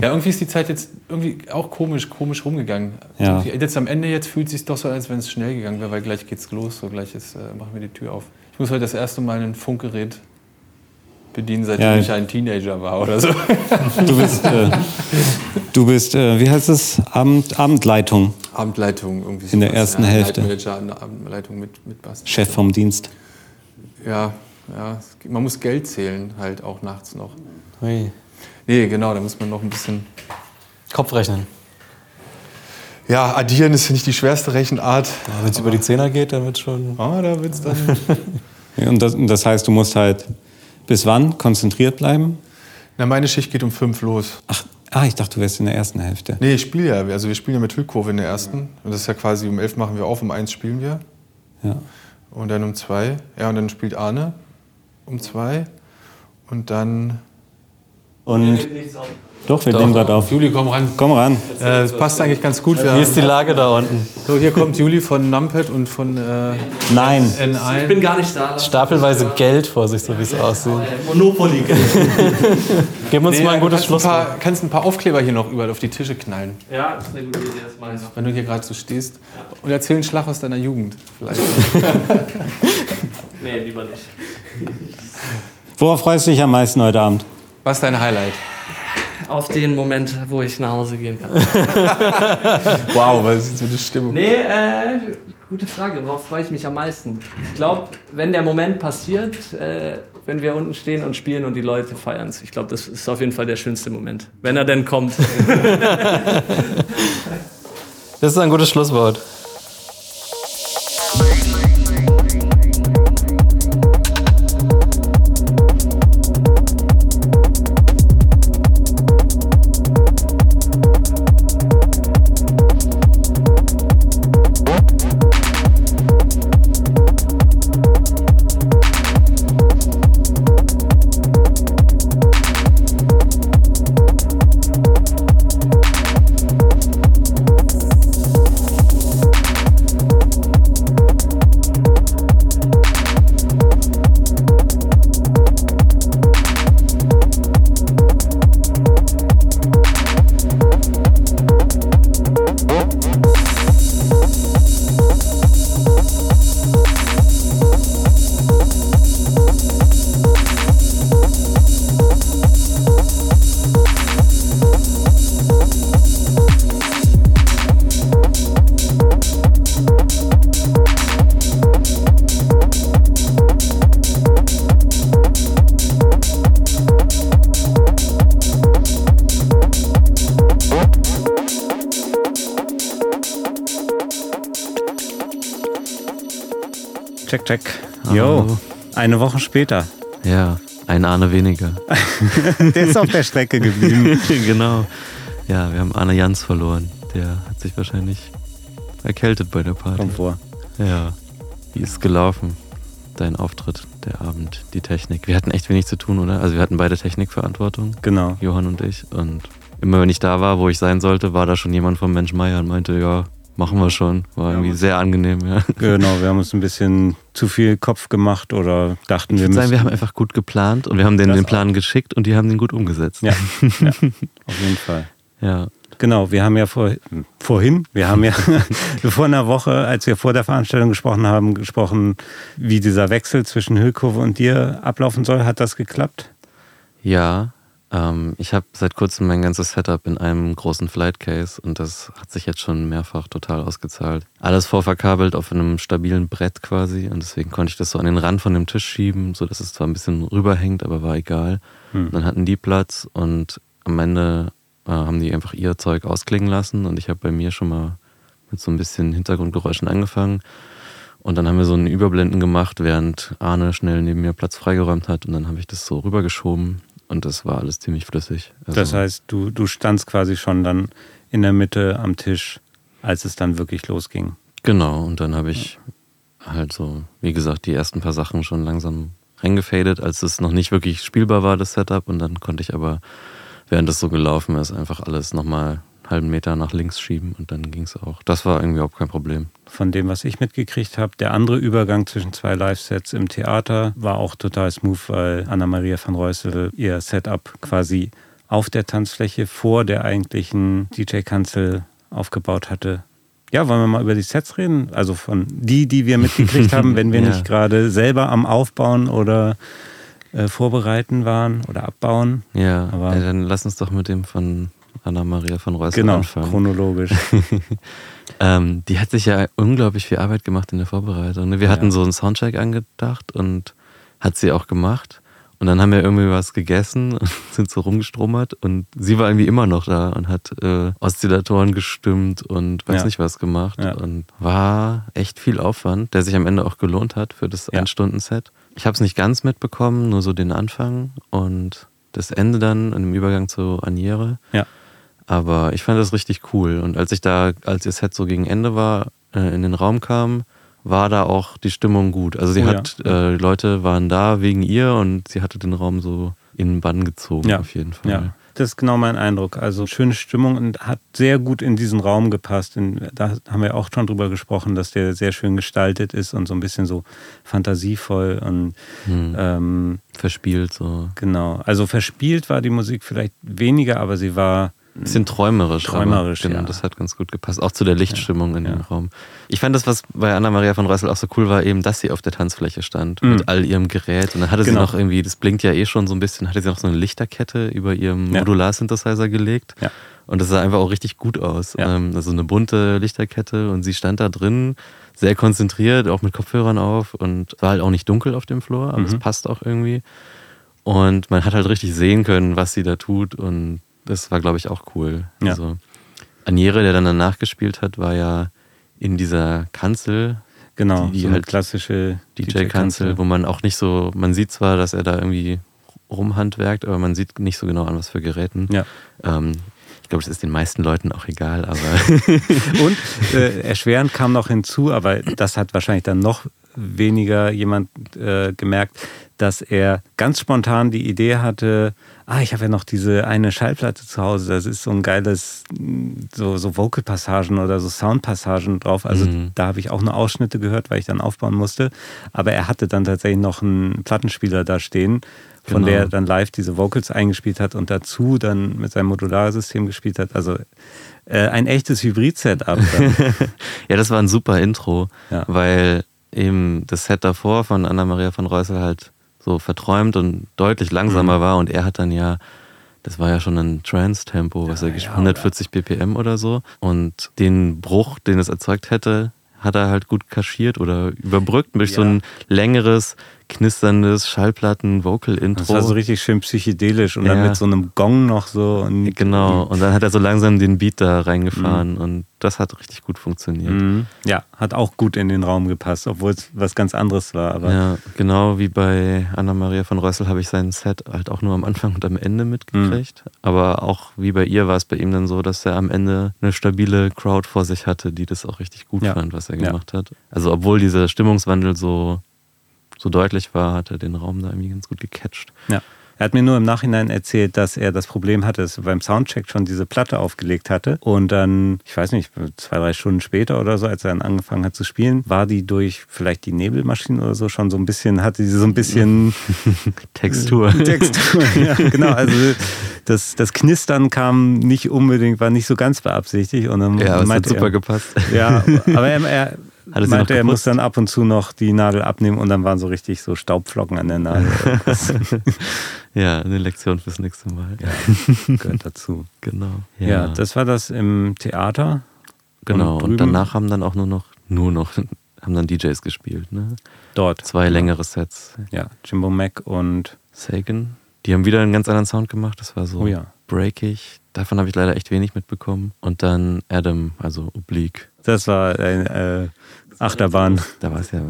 Ja, irgendwie ist die Zeit jetzt irgendwie auch komisch, komisch rumgegangen. Ja. Irgendwie Jetzt am Ende jetzt fühlt es sich doch so an, als wenn es schnell gegangen wäre, weil gleich geht's los, so gleich ist, äh, machen wir die Tür auf. Ich muss heute das erste Mal ein Funkgerät bedienen, seitdem Ja. ich ein Teenager war oder so. Du bist, äh, du bist äh, wie heißt es? Abend, Abendleitung, Abendleitung irgendwie. In der ersten ja, Hälfte. Der Abendleitung mit, mit Basti. Chef vom Dienst. Ja, ja, man muss Geld zählen halt auch nachts noch. Ui. Nee, genau, da muss man noch ein bisschen. Kopfrechnen. Ja, addieren ist nicht die schwerste Rechenart. Wenn es über die Zehner geht, dann wird schon. Ah, da wird's dann. Und das, und das heißt, du musst halt bis wann konzentriert bleiben? Na, meine Schicht geht um fünf los. Ach, ah, ich dachte, du wärst in der ersten Hälfte. Nee, ich spiele ja. Also wir spielen ja mit Hüllkurve in der ersten. Und das ist ja quasi um elf machen wir auf, um eins spielen wir. Ja. Und dann um zwei. Ja, und dann spielt Arne um zwei. Und dann. Und doch, wir nehmen gerade auf. Juli, komm ran. Komm ran. Äh, das passt eigentlich ganz gut. Wir Wie ist die Lage da unten? so, hier kommt Juli von Numpad und von äh, Nein. N1. Ich bin gar nicht da. Stapelweise Geld vor sich, so wie es aussieht. Monopoly. Gib uns Nee, mal ein gutes kannst ein, Schlusswort. paar, kannst ein paar Aufkleber hier noch überall auf die Tische knallen, ja, das ist eine gute Idee, das mache ich noch. wenn du hier gerade so stehst. Und erzähl einen Schlag aus deiner Jugend. Vielleicht. Nee, lieber nicht. Worauf freust du dich am meisten heute Abend? Was ist dein Highlight? Auf den Moment, wo ich nach Hause gehen kann. Wow, was ist jetzt für eine Stimmung? Nee, äh, gute Frage. Worauf freue ich mich am meisten? Ich glaube, wenn der Moment passiert, äh, wenn wir unten stehen und spielen und die Leute feiern es. Ich glaube, das ist auf jeden Fall der schönste Moment. Wenn er denn kommt. Das ist ein gutes Schlusswort. Eine Woche später. Ja, ein Ahne weniger. Der ist auf der Strecke geblieben. genau. Ja, wir haben Arne Jans verloren. Der hat sich wahrscheinlich erkältet bei der Party. Komm vor. Ja. Wie ist es gelaufen? Dein Auftritt, der Abend, die Technik. Wir hatten echt wenig zu tun, oder? Also wir hatten beide Technikverantwortung, Genau. Johann und ich. Und immer wenn ich da war, wo ich sein sollte, war da schon jemand vom Mensch Meier und meinte, ja, machen wir schon. War irgendwie sehr angenehm, ja. Genau, wir haben uns ein bisschen zu viel Kopf gemacht oder dachten, Ich wir würde sagen, müssen. wir haben einfach gut geplant und wir haben denen den Plan geschickt und die haben den gut umgesetzt. Ja, ja, auf jeden Fall. ja. Genau, wir haben ja vor, vorhin, wir haben ja vor einer Woche, als wir vor der Veranstaltung gesprochen haben, gesprochen, wie dieser Wechsel zwischen Hüllkurve und dir ablaufen soll. Hat das geklappt? Ja, ähm, ich habe seit kurzem mein ganzes Setup in einem großen Flight Case und das hat sich jetzt schon mehrfach total ausgezahlt. Alles vorverkabelt auf einem stabilen Brett quasi und deswegen konnte ich das so an den Rand von dem Tisch schieben, so dass es zwar ein bisschen rüberhängt, aber war egal. Hm. Dann hatten die Platz und am Ende äh, haben die einfach ihr Zeug ausklingen lassen und ich habe bei mir schon mal mit so ein bisschen Hintergrundgeräuschen angefangen Und dann haben wir so einen Überblenden gemacht, während Arne schnell neben mir Platz freigeräumt hat. Und dann habe ich das so rübergeschoben und das war alles ziemlich flüssig. Also das heißt, du, du standst quasi schon dann in der Mitte am Tisch, als es dann wirklich losging. Genau, und dann habe ich halt so, wie gesagt, die ersten paar Sachen schon langsam reingefadet, als es noch nicht wirklich spielbar war, das Setup. Und dann konnte ich aber, während es so gelaufen ist, einfach alles nochmal halben Meter nach links schieben und dann ging es auch. Das war irgendwie auch kein Problem. Von dem, was ich mitgekriegt habe, der andere Übergang zwischen zwei Live-Sets im Theater war auch total smooth, weil Anna-Maria van Reusel ihr Setup quasi auf der Tanzfläche vor der eigentlichen DJ-Kanzel aufgebaut hatte. Ja, wollen wir mal über die Sets reden? Also von die, die wir mitgekriegt haben, wenn wir ja. nicht gerade selber am Aufbauen oder äh, vorbereiten waren oder abbauen. Ja, aber ja, dann lass uns doch mit dem von Anna-Maria von Reusel genau, anfangen. chronologisch. ähm, die hat sich ja unglaublich viel Arbeit gemacht in der Vorbereitung. Ne? Wir ja. hatten so einen Soundcheck angedacht und hat sie auch gemacht. Und dann haben wir irgendwie was gegessen und sind so rumgestromert und sie war irgendwie immer noch da und hat äh, Oszillatoren gestimmt und weiß ja. nicht was gemacht ja. und war echt viel Aufwand, der sich am Ende auch gelohnt hat für das ja. Ein-Stunden-Set. Ich habe es nicht ganz mitbekommen, nur so den Anfang und das Ende dann im Übergang zu Aniere. Ja. Aber ich fand das richtig cool. Und als ich da, als ihr Set so gegen Ende war, äh, in den Raum kam, war da auch die Stimmung gut. Also sie oh, hat, ja. äh, Leute waren da wegen ihr und sie hatte den Raum so in den Bann gezogen, ja. auf jeden Fall. Ja. Das ist genau mein Eindruck. Also schöne Stimmung und hat sehr gut in diesen Raum gepasst. da haben wir auch schon drüber gesprochen, dass der sehr schön gestaltet ist und so ein bisschen so fantasievoll und hm. ähm, verspielt so. Genau. Also verspielt war die Musik vielleicht weniger, aber sie war bisschen träumerisch. Träumerisch, aber, genau, ja. Das hat ganz gut gepasst. Auch zu der Lichtstimmung ja, in dem ja. Raum. Ich fand das, was bei Anna-Maria von Reussel auch so cool war, eben, dass sie auf der Tanzfläche stand mhm. mit all ihrem Gerät. Und dann hatte genau. sie noch irgendwie, das blinkt ja eh schon so ein bisschen, hatte sie noch so eine Lichterkette über ihrem Modular-Synthesizer gelegt. Ja. Und das sah einfach auch richtig gut aus. Ähm, also eine bunte Lichterkette und sie stand da drin, sehr konzentriert, auch mit Kopfhörern auf und war halt auch nicht dunkel auf dem Floor, aber mhm. es passt auch irgendwie. Und man hat halt richtig sehen können, was sie da tut und das war, glaube ich, auch cool. Ja. Also, Aniere, der dann danach gespielt hat, war ja in dieser Kanzel. Genau, die, die so halt klassische DJ-Kanzel, DJ wo man auch nicht so, man sieht zwar, dass er da irgendwie rumhandwerkt, aber man sieht nicht so genau an, was für Geräten. Ja. Ähm, ich glaube, das ist den meisten Leuten auch egal, aber. Und äh, erschwerend kam noch hinzu, aber das hat wahrscheinlich dann noch weniger jemand äh, gemerkt, dass er ganz spontan die Idee hatte, ah, ich habe ja noch diese eine Schallplatte zu Hause, das ist so ein geiles, so, so Vocal-Passagen oder so Sound-Passagen drauf. Also mhm. da habe ich auch nur Ausschnitte gehört, weil ich dann aufbauen musste. Aber er hatte dann tatsächlich noch einen Plattenspieler da stehen, von genau. der er dann live diese Vocals eingespielt hat und dazu dann mit seinem Modularsystem gespielt hat. Also äh, ein echtes Hybrid-Setup. ja, das war ein super Intro, ja. weil eben das Set davor von Anna-Maria von Reusel halt so verträumt und deutlich langsamer mhm. war und er hat dann ja, das war ja schon ein Trance-Tempo, was ja, er gespielt ja, 140 BPM oder so und den Bruch, den es erzeugt hätte, hat er halt gut kaschiert oder überbrückt durch ja. so ein längeres knisterndes Schallplatten-Vocal-Intro. Das war so richtig schön psychedelisch und ja. dann mit so einem Gong noch so. Und genau, und dann hat er so langsam den Beat da reingefahren mhm. und das hat richtig gut funktioniert. Mhm. Ja, hat auch gut in den Raum gepasst, obwohl es was ganz anderes war. Aber ja, genau wie bei Anna-Maria von Rössel habe ich sein Set halt auch nur am Anfang und am Ende mitgekriegt. Mhm. Aber auch wie bei ihr war es bei ihm dann so, dass er am Ende eine stabile Crowd vor sich hatte, die das auch richtig gut ja. fand, was er gemacht ja. hat. Also obwohl dieser Stimmungswandel so so deutlich war, hat er den Raum da irgendwie ganz gut gecatcht. Ja. Er hat mir nur im Nachhinein erzählt, dass er das Problem hatte, dass er beim Soundcheck schon diese Platte aufgelegt hatte. Und dann, ich weiß nicht, zwei, drei Stunden später oder so, als er dann angefangen hat zu spielen, war die durch vielleicht die Nebelmaschine oder so schon so ein bisschen, hatte sie so ein bisschen Textur. Textur, ja, genau. Also das, das Knistern kam nicht unbedingt, war nicht so ganz beabsichtigt. Und dann ja, das hat super er, gepasst. Ja, aber er, er hat meinte, er muss dann ab und zu noch die Nadel abnehmen und dann waren so richtig so Staubflocken an der Nadel. ja, eine Lektion fürs nächste Mal. Ja, gehört dazu. Genau. Ja. ja. das war das im Theater. Genau, und, und, danach haben dann auch nur noch, nur noch, haben dann DJs gespielt, ne? Dort. Zwei ja. längere Sets. Ja, Jimbo Mac und Sagan. Die haben wieder einen ganz anderen Sound gemacht. Das war so oh ja. Breakig. Davon habe ich leider echt wenig mitbekommen. Und dann Adam, also Oblique. Das war ein, äh, Achterbahn. Da war es ja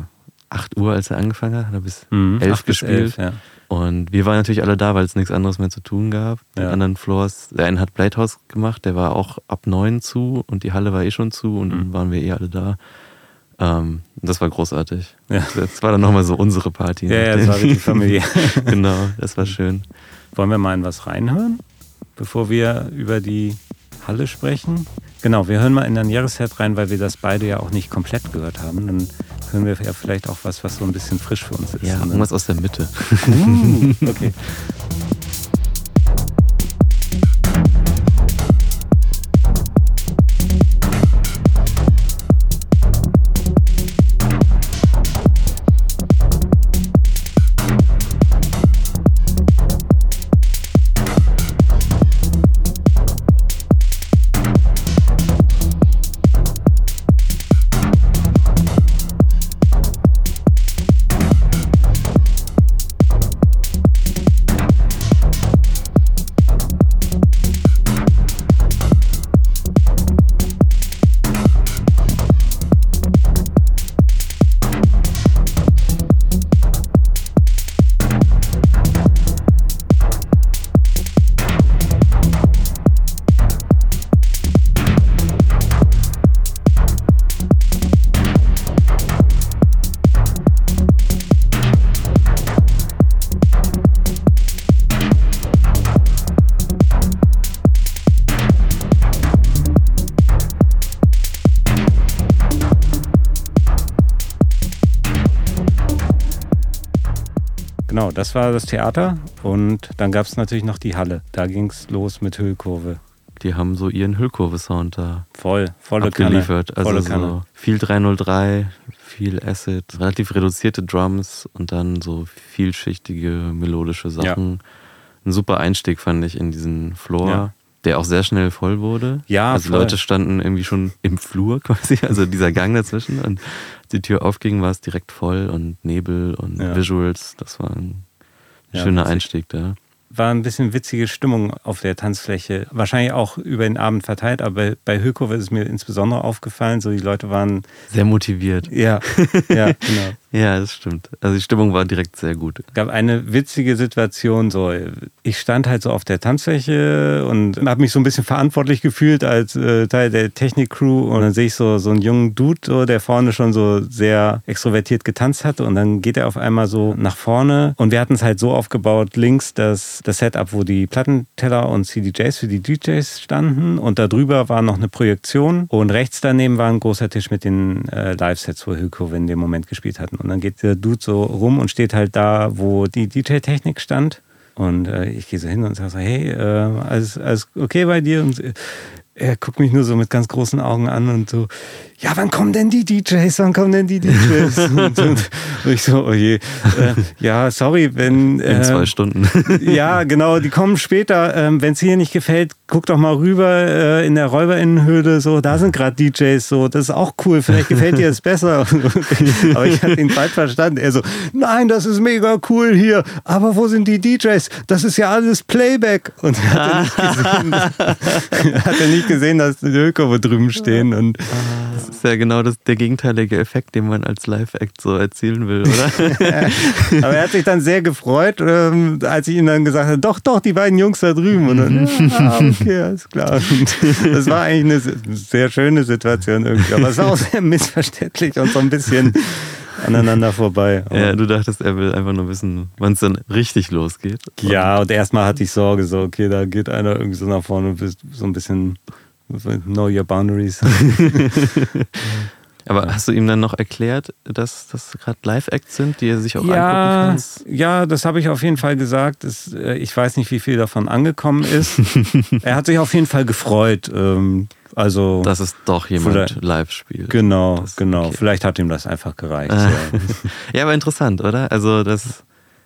8 Uhr, als er angefangen hat, hat er bis Mhm, 11 acht bis gespielt. elf, ja. Und wir waren natürlich alle da, weil es nichts anderes mehr zu tun gab. Die Ja. anderen Floors, der eine hat Bladehouse gemacht, der war auch ab 9 zu und die Halle war eh schon zu und Mhm. dann waren wir eh alle da. Ähm, das war großartig. Ja. Das war dann nochmal so unsere Party. Ja, ja, das war richtig familiär. genau, das war schön. Wollen wir mal in was reinhören, bevor wir über die Halle sprechen? Genau, wir hören mal in ein Jahresset rein, weil wir das beide ja auch nicht komplett gehört haben. Dann hören wir ja vielleicht auch was, was so ein bisschen frisch für uns ist. Ja, dann- irgendwas aus der Mitte. Uh, okay. Das war das Theater und dann gab es natürlich noch die Halle. Da ging es los mit Hüllkurve. Die haben so ihren Hüllkurve-Sound da Voll, volle abgeliefert. Kanne. Volle Also Kanne. so viel 303, viel Acid, relativ reduzierte Drums und dann so vielschichtige melodische Sachen. Ein super Einstieg fand ich in diesen Floor, Ja. der auch sehr schnell voll wurde. Ja, also voll. Leute standen irgendwie schon im Flur quasi, also dieser Gang dazwischen und die Tür aufging, war es direkt voll und Nebel und Ja. Visuals. Das war ein Ja, schöner. Einstieg da. War ein bisschen witzige Stimmung auf der Tanzfläche. Wahrscheinlich auch über den Abend verteilt, aber bei Hüllkurve ist es mir insbesondere aufgefallen. So die Leute waren, Sehr motiviert. ja, ja, genau. Ja, das stimmt. Also die Stimmung war direkt sehr gut. gab eine witzige Situation. So, ich stand halt so auf der Tanzfläche und habe mich so ein bisschen verantwortlich gefühlt als äh, Teil der Technik-Crew. Und dann sehe ich so, so einen jungen Dude, so, der vorne schon so sehr extrovertiert getanzt hatte. Und dann geht er auf einmal so nach vorne. Und wir hatten es halt so aufgebaut, links das, das Setup, wo die Plattenteller und CDJs für die DJs standen. Und da drüber war noch eine Projektion. Und rechts daneben war ein großer Tisch mit den äh, Live-Sets, wo Hilko in dem Moment gespielt hatten. Und dann geht der Dude so rum und steht halt da, wo die DJ-Technik stand. Und äh, ich gehe so hin und sage so, hey, äh, alles, alles okay bei dir? Und er guckt mich nur so mit ganz großen Augen an und so, ja, wann kommen denn die DJs? Wann kommen denn die DJs? und, und, und ich so, oh je, äh, ja, sorry, wenn... In äh, zwei Stunden. ja, genau, die kommen später. Ähm, Wenn es hier nicht gefällt, guck doch mal rüber äh, in der Räuberinnenhöhle. So, da sind gerade DJs. So, das ist auch cool. Vielleicht gefällt dir es besser. aber ich hatte ihn falsch verstanden. Er so, nein, das ist mega cool hier. Aber wo sind die DJs? Das ist ja alles Playback. Und er hat er nicht gesehen, dass, hat er nicht gesehen, dass die Ölkurve drüben stehen. Und Das ist ja genau das, der gegenteilige Effekt, den man als Live-Act so erzielen will, oder? Aber er hat sich dann sehr gefreut, ähm, als ich ihm dann gesagt habe, doch, doch, die beiden Jungs da drüben. Und dann, ja, okay, alles klar. Und das war eigentlich eine sehr schöne Situation irgendwie. Aber es war auch sehr missverständlich und so ein bisschen aneinander vorbei. Aber ja, du dachtest, er will einfach nur wissen, wann es dann richtig losgeht. ja, und erstmal hatte ich Sorge, so, okay, da geht einer irgendwie so nach vorne und bist so ein bisschen know your boundaries. Aber hast du ihm dann noch erklärt, dass das gerade Live-Acts sind, die er sich auch Ja, angucken kann? ja, das habe ich auf jeden Fall gesagt. Das, äh, ich weiß nicht, wie viel davon angekommen ist. er hat sich auf jeden Fall gefreut. Ähm, also Dass es doch jemand live spielt. genau, Das- genau. okay. Vielleicht hat ihm das einfach gereicht. Ja, aber interessant, oder? Also, dass,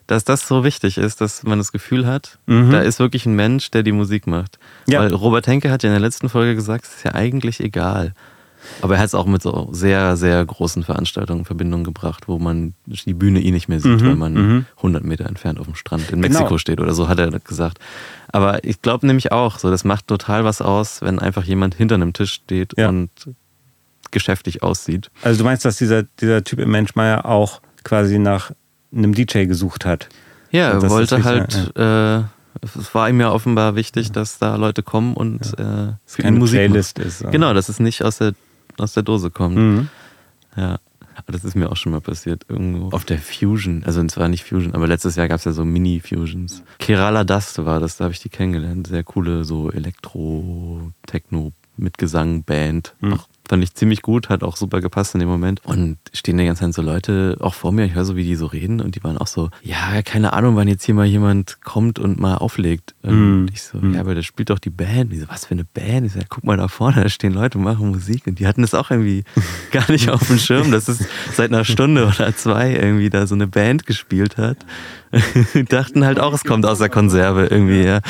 dass das so wichtig ist, dass man das Gefühl hat, Mhm. da ist wirklich ein Mensch, der die Musik macht. Ja. Weil Robert Henke hat ja in der letzten Folge gesagt, es ist ja eigentlich egal. Aber er hat es auch mit so sehr, sehr großen Veranstaltungen in Verbindung gebracht, wo man die Bühne eh nicht mehr sieht, Mhm, weil man mhm. 100 Meter entfernt auf dem Strand in Genau. Mexiko steht oder so, hat er gesagt. Aber ich glaube nämlich auch, so, das macht total was aus, wenn einfach jemand hinter einem Tisch steht Ja. und geschäftig aussieht. Also du meinst, dass dieser, dieser Typ im Menschmeier auch quasi nach einem DJ gesucht hat? Ja, er wollte halt, äh, es war ihm ja offenbar wichtig, dass da Leute kommen und äh, für keine Musik Playlist machen. ist. Genau, dass es nicht aus der, aus der Dose kommt. Mhm. Ja. Aber das ist mir auch schon mal passiert, irgendwo auf der Fusion. Also es war nicht Fusion, aber letztes Jahr gab es ja so Mini-Fusions. Kerala Dust war das, da habe ich die kennengelernt. Sehr coole, so Elektro, Techno, mit Gesang, Band. Mhm. Auch fand ich ziemlich gut, hat auch super gepasst in dem Moment. Und stehen die ganze Zeit so Leute auch vor mir, ich höre so, wie die so reden und die waren auch so, ja, keine Ahnung, wann jetzt hier mal jemand kommt und mal auflegt. Und Mhm. ich so, ja, aber der spielt doch die Band. Die so, was für eine Band? Ich so, ja, guck mal da vorne, da stehen Leute und machen Musik. Und die hatten das auch irgendwie gar nicht auf dem Schirm, dass es seit einer Stunde oder zwei irgendwie da so eine Band gespielt hat. Dachten halt auch, es kommt aus der Konserve irgendwie, ja.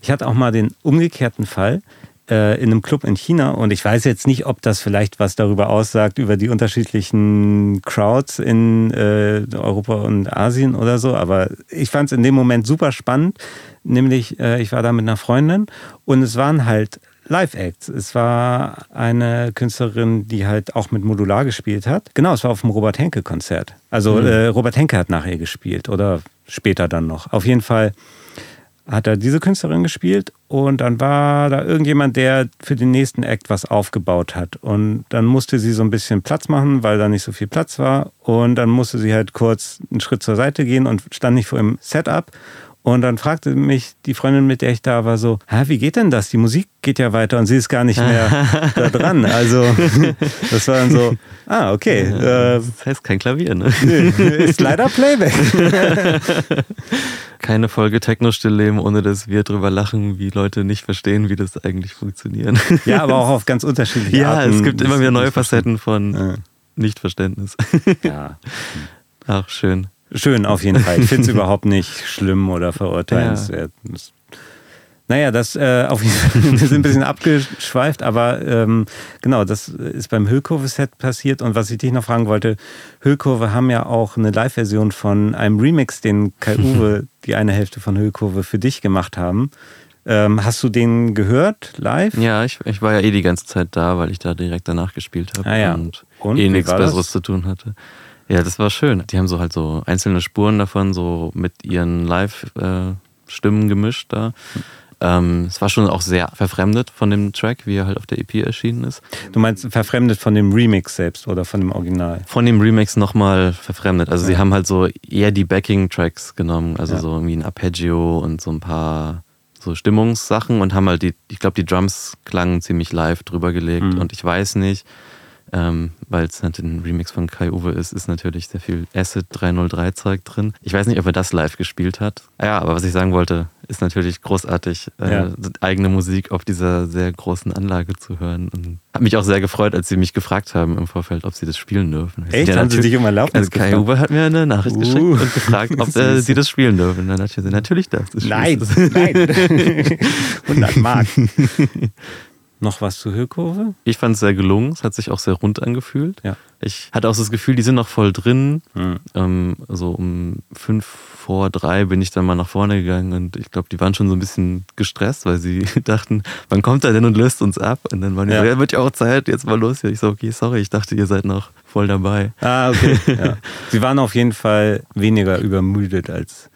Ich hatte auch mal den umgekehrten Fall äh, in einem Club in China und ich weiß jetzt nicht, ob das vielleicht was darüber aussagt, über die unterschiedlichen Crowds in äh, Europa und Asien oder so, aber ich fand es in dem Moment super spannend, nämlich äh, ich war da mit einer Freundin und es waren halt Live-Acts. Es war eine Künstlerin, die halt auch mit Modular gespielt hat. Genau, es war auf dem Robert Henke-Konzert. Also Mhm. äh, Robert Henke hat nachher gespielt oder später dann noch. Auf jeden Fall hat er diese Künstlerin gespielt und dann war da irgendjemand, der für den nächsten Act was aufgebaut hat. Und dann musste sie so ein bisschen Platz machen, weil da nicht so viel Platz war. Und dann musste sie halt kurz einen Schritt zur Seite gehen und stand nicht vor dem Setup. Und dann fragte mich die Freundin, mit der ich da war, so, Hä, wie geht denn das? Die Musik geht ja weiter und sie ist gar nicht mehr da dran. Also das war dann so, ah, okay. Äh, Das heißt kein Klavier, ne? nö, ist leider Playback. Keine Folge Techno-Stillleben, ohne dass wir drüber lachen, wie Leute nicht verstehen, wie das eigentlich funktioniert. Ja, aber auch auf ganz unterschiedliche Ja, Arten. es gibt immer wieder neue Facetten von Ja. Nichtverständnis. Ja. Ach, schön. Schön, auf jeden Fall. Ich finde es überhaupt nicht schlimm oder verurteilenswert. Das- Naja, das äh, auf jeden Fall, wir sind ein bisschen abgeschweift, aber ähm, genau, das ist beim Hüllkurve-Set passiert. Und was ich dich noch fragen wollte, Hüllkurve haben ja auch eine Live-Version von einem Remix, den Kai Uwe, die eine Hälfte von Hüllkurve, für dich gemacht haben. Ähm, hast du den gehört live? Ja, ich, ich war ja eh die ganze Zeit da, weil ich da direkt danach gespielt habe Ah ja. und, Und, eh nichts war das? Besseres zu tun hatte. Ja, das war schön. Die haben so halt so einzelne Spuren davon, so mit ihren Live-Stimmen gemischt da. Ähm, es war schon auch sehr verfremdet von dem Track, wie er halt auf der EP erschienen ist. Du meinst verfremdet von dem Remix selbst oder von dem Original? Von dem Remix nochmal verfremdet. Also sie haben halt so eher die Backing-Tracks genommen, also Ja. so irgendwie ein Arpeggio und so ein paar so Stimmungssachen und haben halt die, ich glaube, die Drums klangen ziemlich live drüber gelegt Mhm. und ich weiß nicht, ähm, weil es halt ein Remix von Kai Uwe ist, ist natürlich sehr viel Acid 303 Zeug drin. Ich weiß nicht, ob er das live gespielt hat. Ja, aber was ich sagen wollte, ist natürlich großartig, äh, Ja. eigene Musik auf dieser sehr großen Anlage zu hören. Und hat mich auch sehr gefreut, als sie mich gefragt haben im Vorfeld, ob sie das spielen dürfen. Echt? ja, Haben sie dich um Erlaubnis Also Kai? Uwe hat mir eine Nachricht Uh. geschickt und gefragt, ob äh, sie das spielen dürfen. Dann dachte ich, so, natürlich darfst du das Nein, spielen. nein. 100 Mark. Noch was zu Hüllkurve? Ich fand es sehr gelungen, es hat sich auch sehr rund angefühlt. Ja. Ich hatte auch das Gefühl, die sind noch voll drin. Hm. Ähm, so um fünf vor drei bin ich dann mal nach vorne gegangen und ich glaube, die waren schon so ein bisschen gestresst, weil sie dachten, wann kommt er denn und löst uns ab? Und dann waren die Ja. so, ja, wird ja auch Zeit, jetzt mal los. Ich so, okay, sorry, ich dachte, ihr seid noch voll dabei. Ah, okay. Ja. Sie waren auf jeden Fall weniger übermüdet als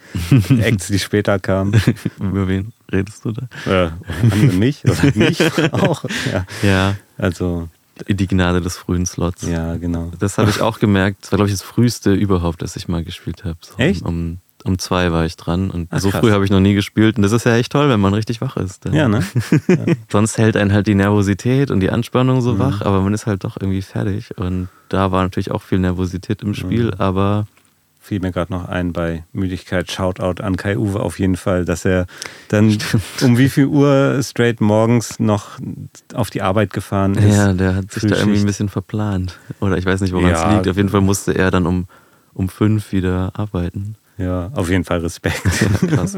Acts, die später kamen. Über wen redest du da? Andere mich oder mich auch. Ja. Ja, Also, die Gnade des frühen Slots. ja, genau. Das habe ich auch gemerkt. Das war, glaube ich, das früheste überhaupt, das ich mal gespielt habe. So Echt? Um, um zwei war ich dran und Ach, so krass. früh habe ich noch nie gespielt. Und das ist ja echt toll, wenn man richtig wach ist. Dann- Ja, ne? Sonst hält einen halt die Nervosität und die Anspannung so Mhm. wach, aber man ist halt doch irgendwie fertig. Und da war natürlich auch viel Nervosität im Spiel, Mhm. aber Fiel mir gerade noch ein bei Müdigkeit. Shoutout an Kai Uwe auf jeden Fall, dass er dann um wie viel Uhr straight morgens noch auf die Arbeit gefahren ist. ja, der hat sich da irgendwie ein bisschen verplant. Oder ich weiß nicht, woran Ja. es liegt. Auf jeden Fall musste er dann um, um fünf wieder arbeiten. Ja, auf jeden Fall Respekt. Ja, krass.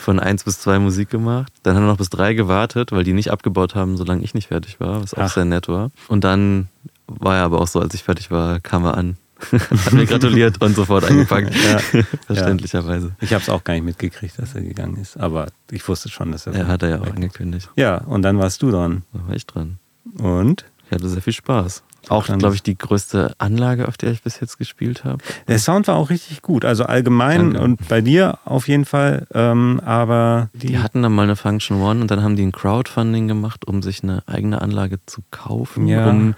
Von eins bis zwei Musik gemacht. Dann haben wir noch bis drei gewartet, weil die nicht abgebaut haben, solange ich nicht fertig war, was auch Ach. sehr nett war. Und dann war er aber auch so, als ich fertig war, kam er an. Hat mir gratuliert und sofort eingepackt. Ja. Verständlicherweise. Ich habe es auch gar nicht mitgekriegt, dass er gegangen ist, aber ich wusste schon, dass er. Er hat er ja auch angekündigt. Ja, und dann warst du dran. Da war ich dran. Und? hatte sehr viel Spaß. Auch, glaube ich- ich, die größte Anlage, auf der ich bis jetzt gespielt habe. Der Sound war auch richtig gut, also allgemein Danke. und bei dir auf jeden Fall. Ähm, aber die, Die hatten dann mal eine Function One und dann haben die ein Crowdfunding gemacht, um sich eine eigene Anlage zu kaufen, Ja. um,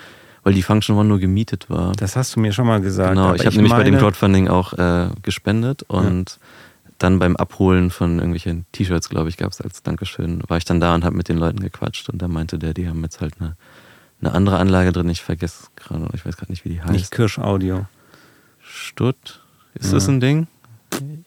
weil die Function One nur gemietet war. das hast du mir schon mal gesagt. Genau, ich habe nämlich bei dem meine- Crowdfunding auch äh, gespendet und dann beim Abholen von irgendwelchen T-Shirts, glaube ich, gab es als Dankeschön, war ich dann da und habe mit den Leuten gequatscht und da meinte der, die haben jetzt halt eine, eine andere Anlage drin, ich vergesse gerade, ich weiß gerade nicht, wie die heißt. Nicht Kirsch-Audio. Stutt, ist das ein Ding?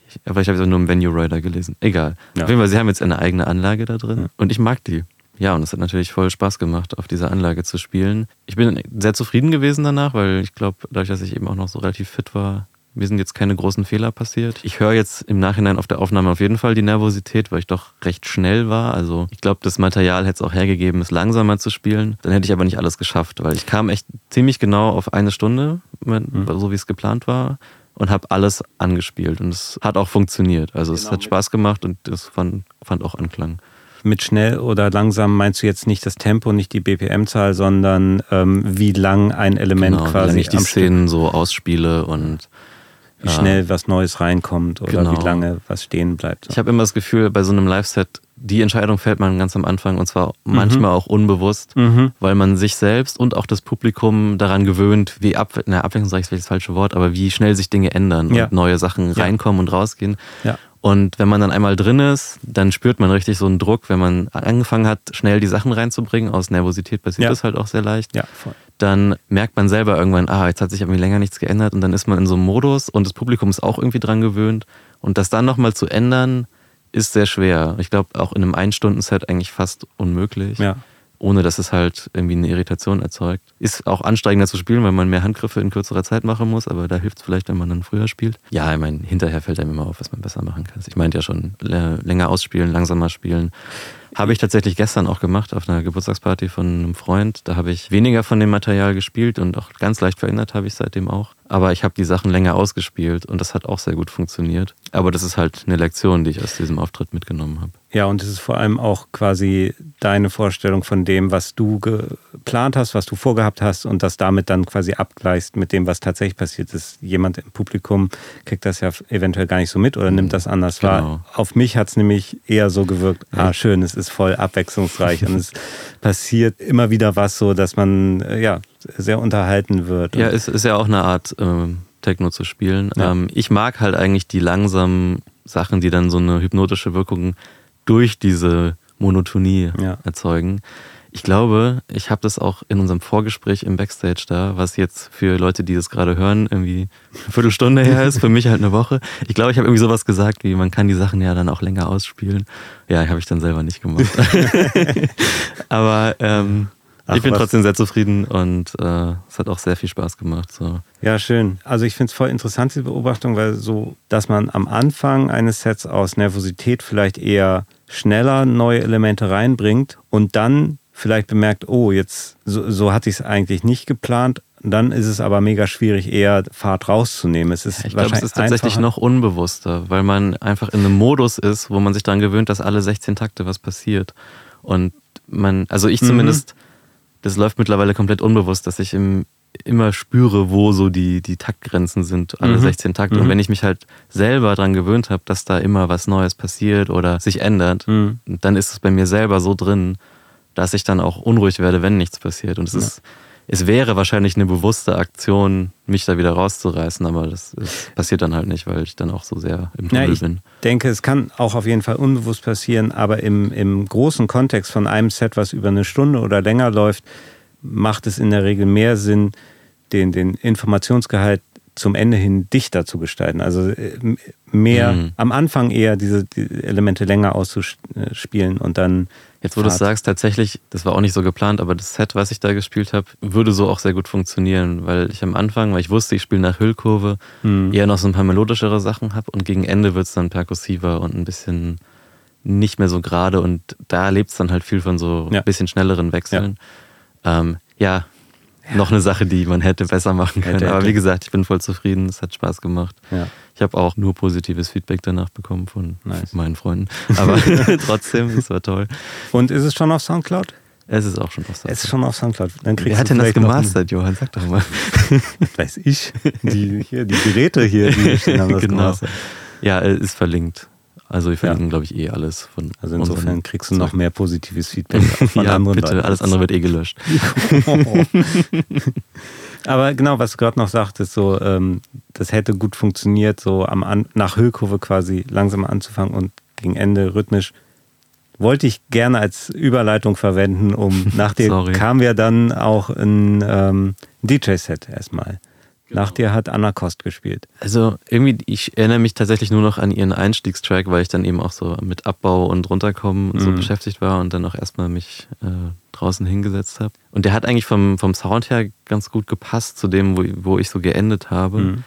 Ich, aber ich habe es nur im Venue Rider gelesen. Egal. Ja. Auf jeden Fall, sie haben jetzt eine eigene Anlage da drin und ich mag die. Ja, und es hat natürlich voll Spaß gemacht, auf dieser Anlage zu spielen. Ich bin sehr zufrieden gewesen danach, weil ich glaube, dadurch, dass ich eben auch noch so relativ fit war, mir sind jetzt keine großen Fehler passiert. Ich höre jetzt im Nachhinein auf der Aufnahme auf jeden Fall die Nervosität, weil ich doch recht schnell war. Also ich glaube, das Material hätte es auch hergegeben, es langsamer zu spielen. Dann hätte ich aber nicht alles geschafft, weil ich kam echt ziemlich genau auf eine Stunde, so wie es geplant war. Und habe alles angespielt und es hat auch funktioniert. Also es hat Spaß gemacht und es fand, fand auch Anklang. Mit schnell oder langsam meinst du jetzt nicht das Tempo, nicht die BPM-Zahl, sondern ähm, wie lang ein Element Genau, wie quasi lange ich die am Stück, Szenen so ausspiele und wie schnell was Neues reinkommt oder Genau. wie lange was stehen bleibt. Ich habe immer das Gefühl, bei so einem Live-Set, die Entscheidung fällt man ganz am Anfang und zwar manchmal auch unbewusst, Mhm. weil man sich selbst und auch das Publikum daran gewöhnt, wie ab, na, abwechslungsreich ist vielleicht das falsche Wort, aber wie schnell sich Dinge ändern Ja. und neue Sachen Ja. reinkommen und rausgehen. Ja. Und wenn man dann einmal drin ist, dann spürt man richtig so einen Druck, wenn man angefangen hat, schnell die Sachen reinzubringen. Aus Nervosität passiert Ja. das halt auch sehr leicht. Ja, voll. dann merkt man selber irgendwann, ah, jetzt hat sich irgendwie länger nichts geändert und dann ist man in so einem Modus und das Publikum ist auch irgendwie dran gewöhnt. Und das dann nochmal zu ändern, ist sehr schwer. Ich glaube, auch in einem Ein-Stunden-Set eigentlich fast unmöglich. Ja. Ohne dass es halt irgendwie eine Irritation erzeugt. Ist auch anstrengender zu spielen, weil man mehr Handgriffe in kürzerer Zeit machen muss, aber da hilft es vielleicht, wenn man dann früher spielt. Ja, ich meine, hinterher fällt einem immer auf, was man besser machen kann. Ich meinte ja schon, länger ausspielen, langsamer spielen. Habe ich tatsächlich gestern auch gemacht auf einer Geburtstagsparty von einem Freund. Da habe ich weniger von dem Material gespielt und auch ganz leicht verändert habe ich seitdem auch. Aber ich habe die Sachen länger ausgespielt und das hat auch sehr gut funktioniert. Aber das ist halt eine Lektion, die ich aus diesem Auftritt mitgenommen habe. Ja, und es ist vor allem auch quasi deine Vorstellung von dem, was du geplant hast, was du vorgehabt hast und das damit dann quasi abgleichst mit dem, was tatsächlich passiert ist. Jemand im Publikum kriegt das ja eventuell gar nicht so mit oder nimmt das anders Genau. wahr. Auf mich hat es nämlich eher so gewirkt, ah schön, es ist voll abwechslungsreich und es passiert immer wieder was so, dass man äh, ja sehr unterhalten wird. Ja, es ist ja auch eine Art, ähm, Techno zu spielen. Ja. Ähm, ich mag halt eigentlich die langsamen Sachen, die dann so eine hypnotische Wirkung durch diese Monotonie Ja. erzeugen. Ich glaube, ich habe das auch in unserem Vorgespräch im Backstage da, was jetzt für Leute, die das gerade hören, irgendwie eine Viertelstunde her ist, für mich halt eine Woche. Ich glaube, ich habe irgendwie sowas gesagt, wie man kann die Sachen ja dann auch länger ausspielen. Ja, habe ich dann selber nicht gemacht. Aber ähm, Ach, ich bin was. trotzdem sehr zufrieden und äh, es hat auch sehr viel Spaß gemacht. So. Ja, schön. Also ich finde es voll interessant, diese Beobachtung, weil so, dass man am Anfang eines Sets aus Nervosität vielleicht eher schneller neue Elemente reinbringt und dann vielleicht bemerkt, oh, jetzt so, so hatte ich es eigentlich nicht geplant. Dann ist es aber mega schwierig, eher Fahrt rauszunehmen. Es ist Ich glaube, es ist tatsächlich einfacher. noch unbewusster, weil man einfach in einem Modus ist, wo man sich daran gewöhnt, dass alle 16 Takte was passiert. Und man, also ich Mhm. zumindest, das läuft mittlerweile komplett unbewusst, dass ich im, immer spüre, wo so die, die Taktgrenzen sind, alle Mhm. 16 Takte. Mhm. Und wenn ich mich halt selber daran gewöhnt habe, dass da immer was Neues passiert oder sich ändert, Mhm. dann ist es bei mir selber so drin, dass ich dann auch unruhig werde, wenn nichts passiert. Und es ist, es wäre wahrscheinlich eine bewusste Aktion, mich da wieder rauszureißen, aber das ist, passiert dann halt nicht, weil ich dann auch so sehr im Ja, Tunnel ich bin. denke, es kann auch auf jeden Fall unbewusst passieren, aber im, im großen Kontext von einem Set, was über eine Stunde oder länger läuft, macht es in der Regel mehr Sinn, den, den Informationsgehalt zum Ende hin dichter zu gestalten. Also äh, mehr Mhm. am Anfang eher diese die Elemente länger auszuspielen und dann. Jetzt, wo du es sagst, tatsächlich, das war auch nicht so geplant, aber das Set, was ich da gespielt habe, würde so auch sehr gut funktionieren, weil ich am Anfang, weil ich wusste, ich spiele nach Hüllkurve, Mhm. eher noch so ein paar melodischere Sachen habe und gegen Ende wird es dann perkussiver und ein bisschen nicht mehr so gerade und da lebt es dann halt viel von so Ja. ein bisschen schnelleren Wechseln. Ja, ähm, ja noch eine Sache, die man hätte besser machen können. Hätte, Aber hätte. wie gesagt, ich bin voll zufrieden, es hat Spaß gemacht. Ja. Ich habe auch nur positives Feedback danach bekommen von Nice. meinen Freunden. Aber trotzdem, es war toll. Und ist es schon auf Soundcloud? Es ist auch schon auf Soundcloud. Es ist schon auf Soundcloud. Dann kriegst Wer hat denn das gemastert, Johann? Sag doch mal. Weiß ich. Die, hier, die Geräte hier, die stehen, haben das genau. gemastert. Ja, äh, ist verlinkt. Also wir Ja. verlinken, glaube ich, eh alles von Also insofern kriegst du noch mehr positives Feedback von ja, anderen bitte. Leuten. Alles andere wird eh gelöscht. Aber genau, was du gerade noch sagtest, so, ähm, das hätte gut funktioniert, so am An nach Höhekurve quasi langsam anzufangen und gegen Ende rhythmisch. Wollte ich gerne als Überleitung verwenden, um nach dir Sorry. kam ja dann auch ein ähm, DJ-Set erstmal. Genau. Nach dir hat Anna Kost gespielt. Also irgendwie, ich erinnere mich tatsächlich nur noch an ihren Einstiegstrack, weil ich dann eben auch so mit Abbau und runterkommen und so Mhm. beschäftigt war und dann auch erstmal mich äh, draußen hingesetzt habe. Und der hat eigentlich vom, vom Sound her ganz gut gepasst zu dem, wo, wo ich so geendet habe. Mhm.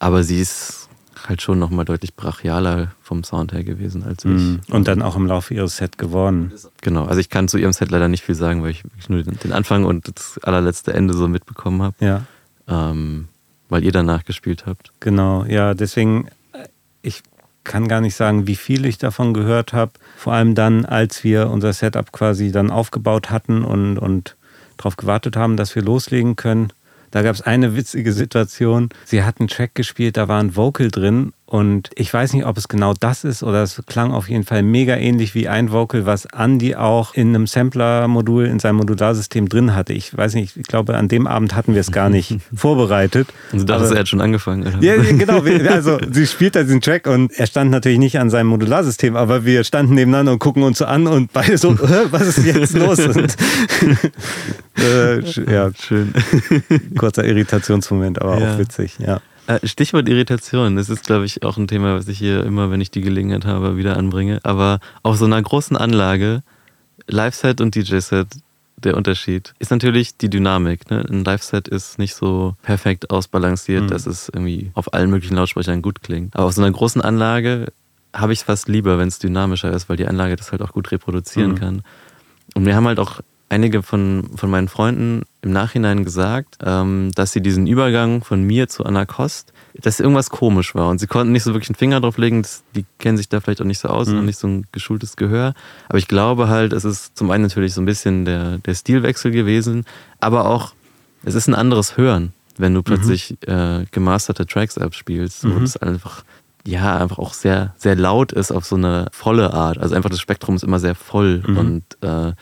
Aber sie ist halt schon nochmal deutlich brachialer vom Sound her gewesen als ich. Mhm. Und dann auch im Laufe ihres Set geworden. Genau, also ich kann zu ihrem Set leider nicht viel sagen, weil ich nur den, den Anfang und das allerletzte Ende so mitbekommen habe, Ja. ähm, weil ihr danach gespielt habt. Genau, ja, deswegen, äh, ich kann gar nicht sagen, wie viel ich davon gehört habe. Vor allem dann, als wir unser Setup quasi dann aufgebaut hatten und, und darauf gewartet haben, dass wir loslegen können. Da gab es eine witzige Situation. Sie hat einen Track gespielt, da war ein Vocal drin und ich weiß nicht, ob es genau das ist oder es klang auf jeden Fall mega ähnlich wie ein Vocal, was Andy auch in einem Sampler-Modul in seinem Modularsystem drin hatte. Ich weiß nicht, ich glaube, an dem Abend hatten wir es gar nicht vorbereitet. Und du dachtest, er hat schon angefangen. Oder? ja, genau. Also sie spielt da diesen Track und er stand natürlich nicht an seinem Modularsystem, aber wir standen nebeneinander und gucken uns so an und beide so, "Hä, was ist jetzt los? Und, äh, ja, Schön. kurzer Irritationsmoment, aber Ja. auch witzig, ja. Äh, Stichwort Irritation. Das ist, glaube ich, auch ein Thema, was ich hier immer, wenn ich die Gelegenheit habe, wieder anbringe. Aber auf so einer großen Anlage, Live-Set und DJ-Set, der Unterschied ist natürlich die Dynamik. Ne? Ein Live-Set ist nicht so perfekt ausbalanciert, Mhm. dass es irgendwie auf allen möglichen Lautsprechern gut klingt. Aber auf so einer großen Anlage habe ich es fast lieber, wenn es dynamischer ist, weil die Anlage das halt auch gut reproduzieren Mhm. kann. Und mir haben halt auch einige von, von meinen Freunden im Nachhinein gesagt, ähm, dass sie diesen Übergang von mir zu Anna Kost, dass irgendwas komisch war. Und sie konnten nicht so wirklich einen Finger drauf legen, das, die kennen sich da vielleicht auch nicht so aus Mhm. und nicht so ein geschultes Gehör. Aber ich glaube halt, es ist zum einen natürlich so ein bisschen der, der Stilwechsel gewesen, aber auch, es ist ein anderes Hören, wenn du plötzlich äh, gemasterte Tracks abspielst, wo Mhm. es einfach ja, einfach auch sehr, sehr laut ist auf so eine volle Art. Also einfach das Spektrum ist immer sehr voll Mhm. und äh,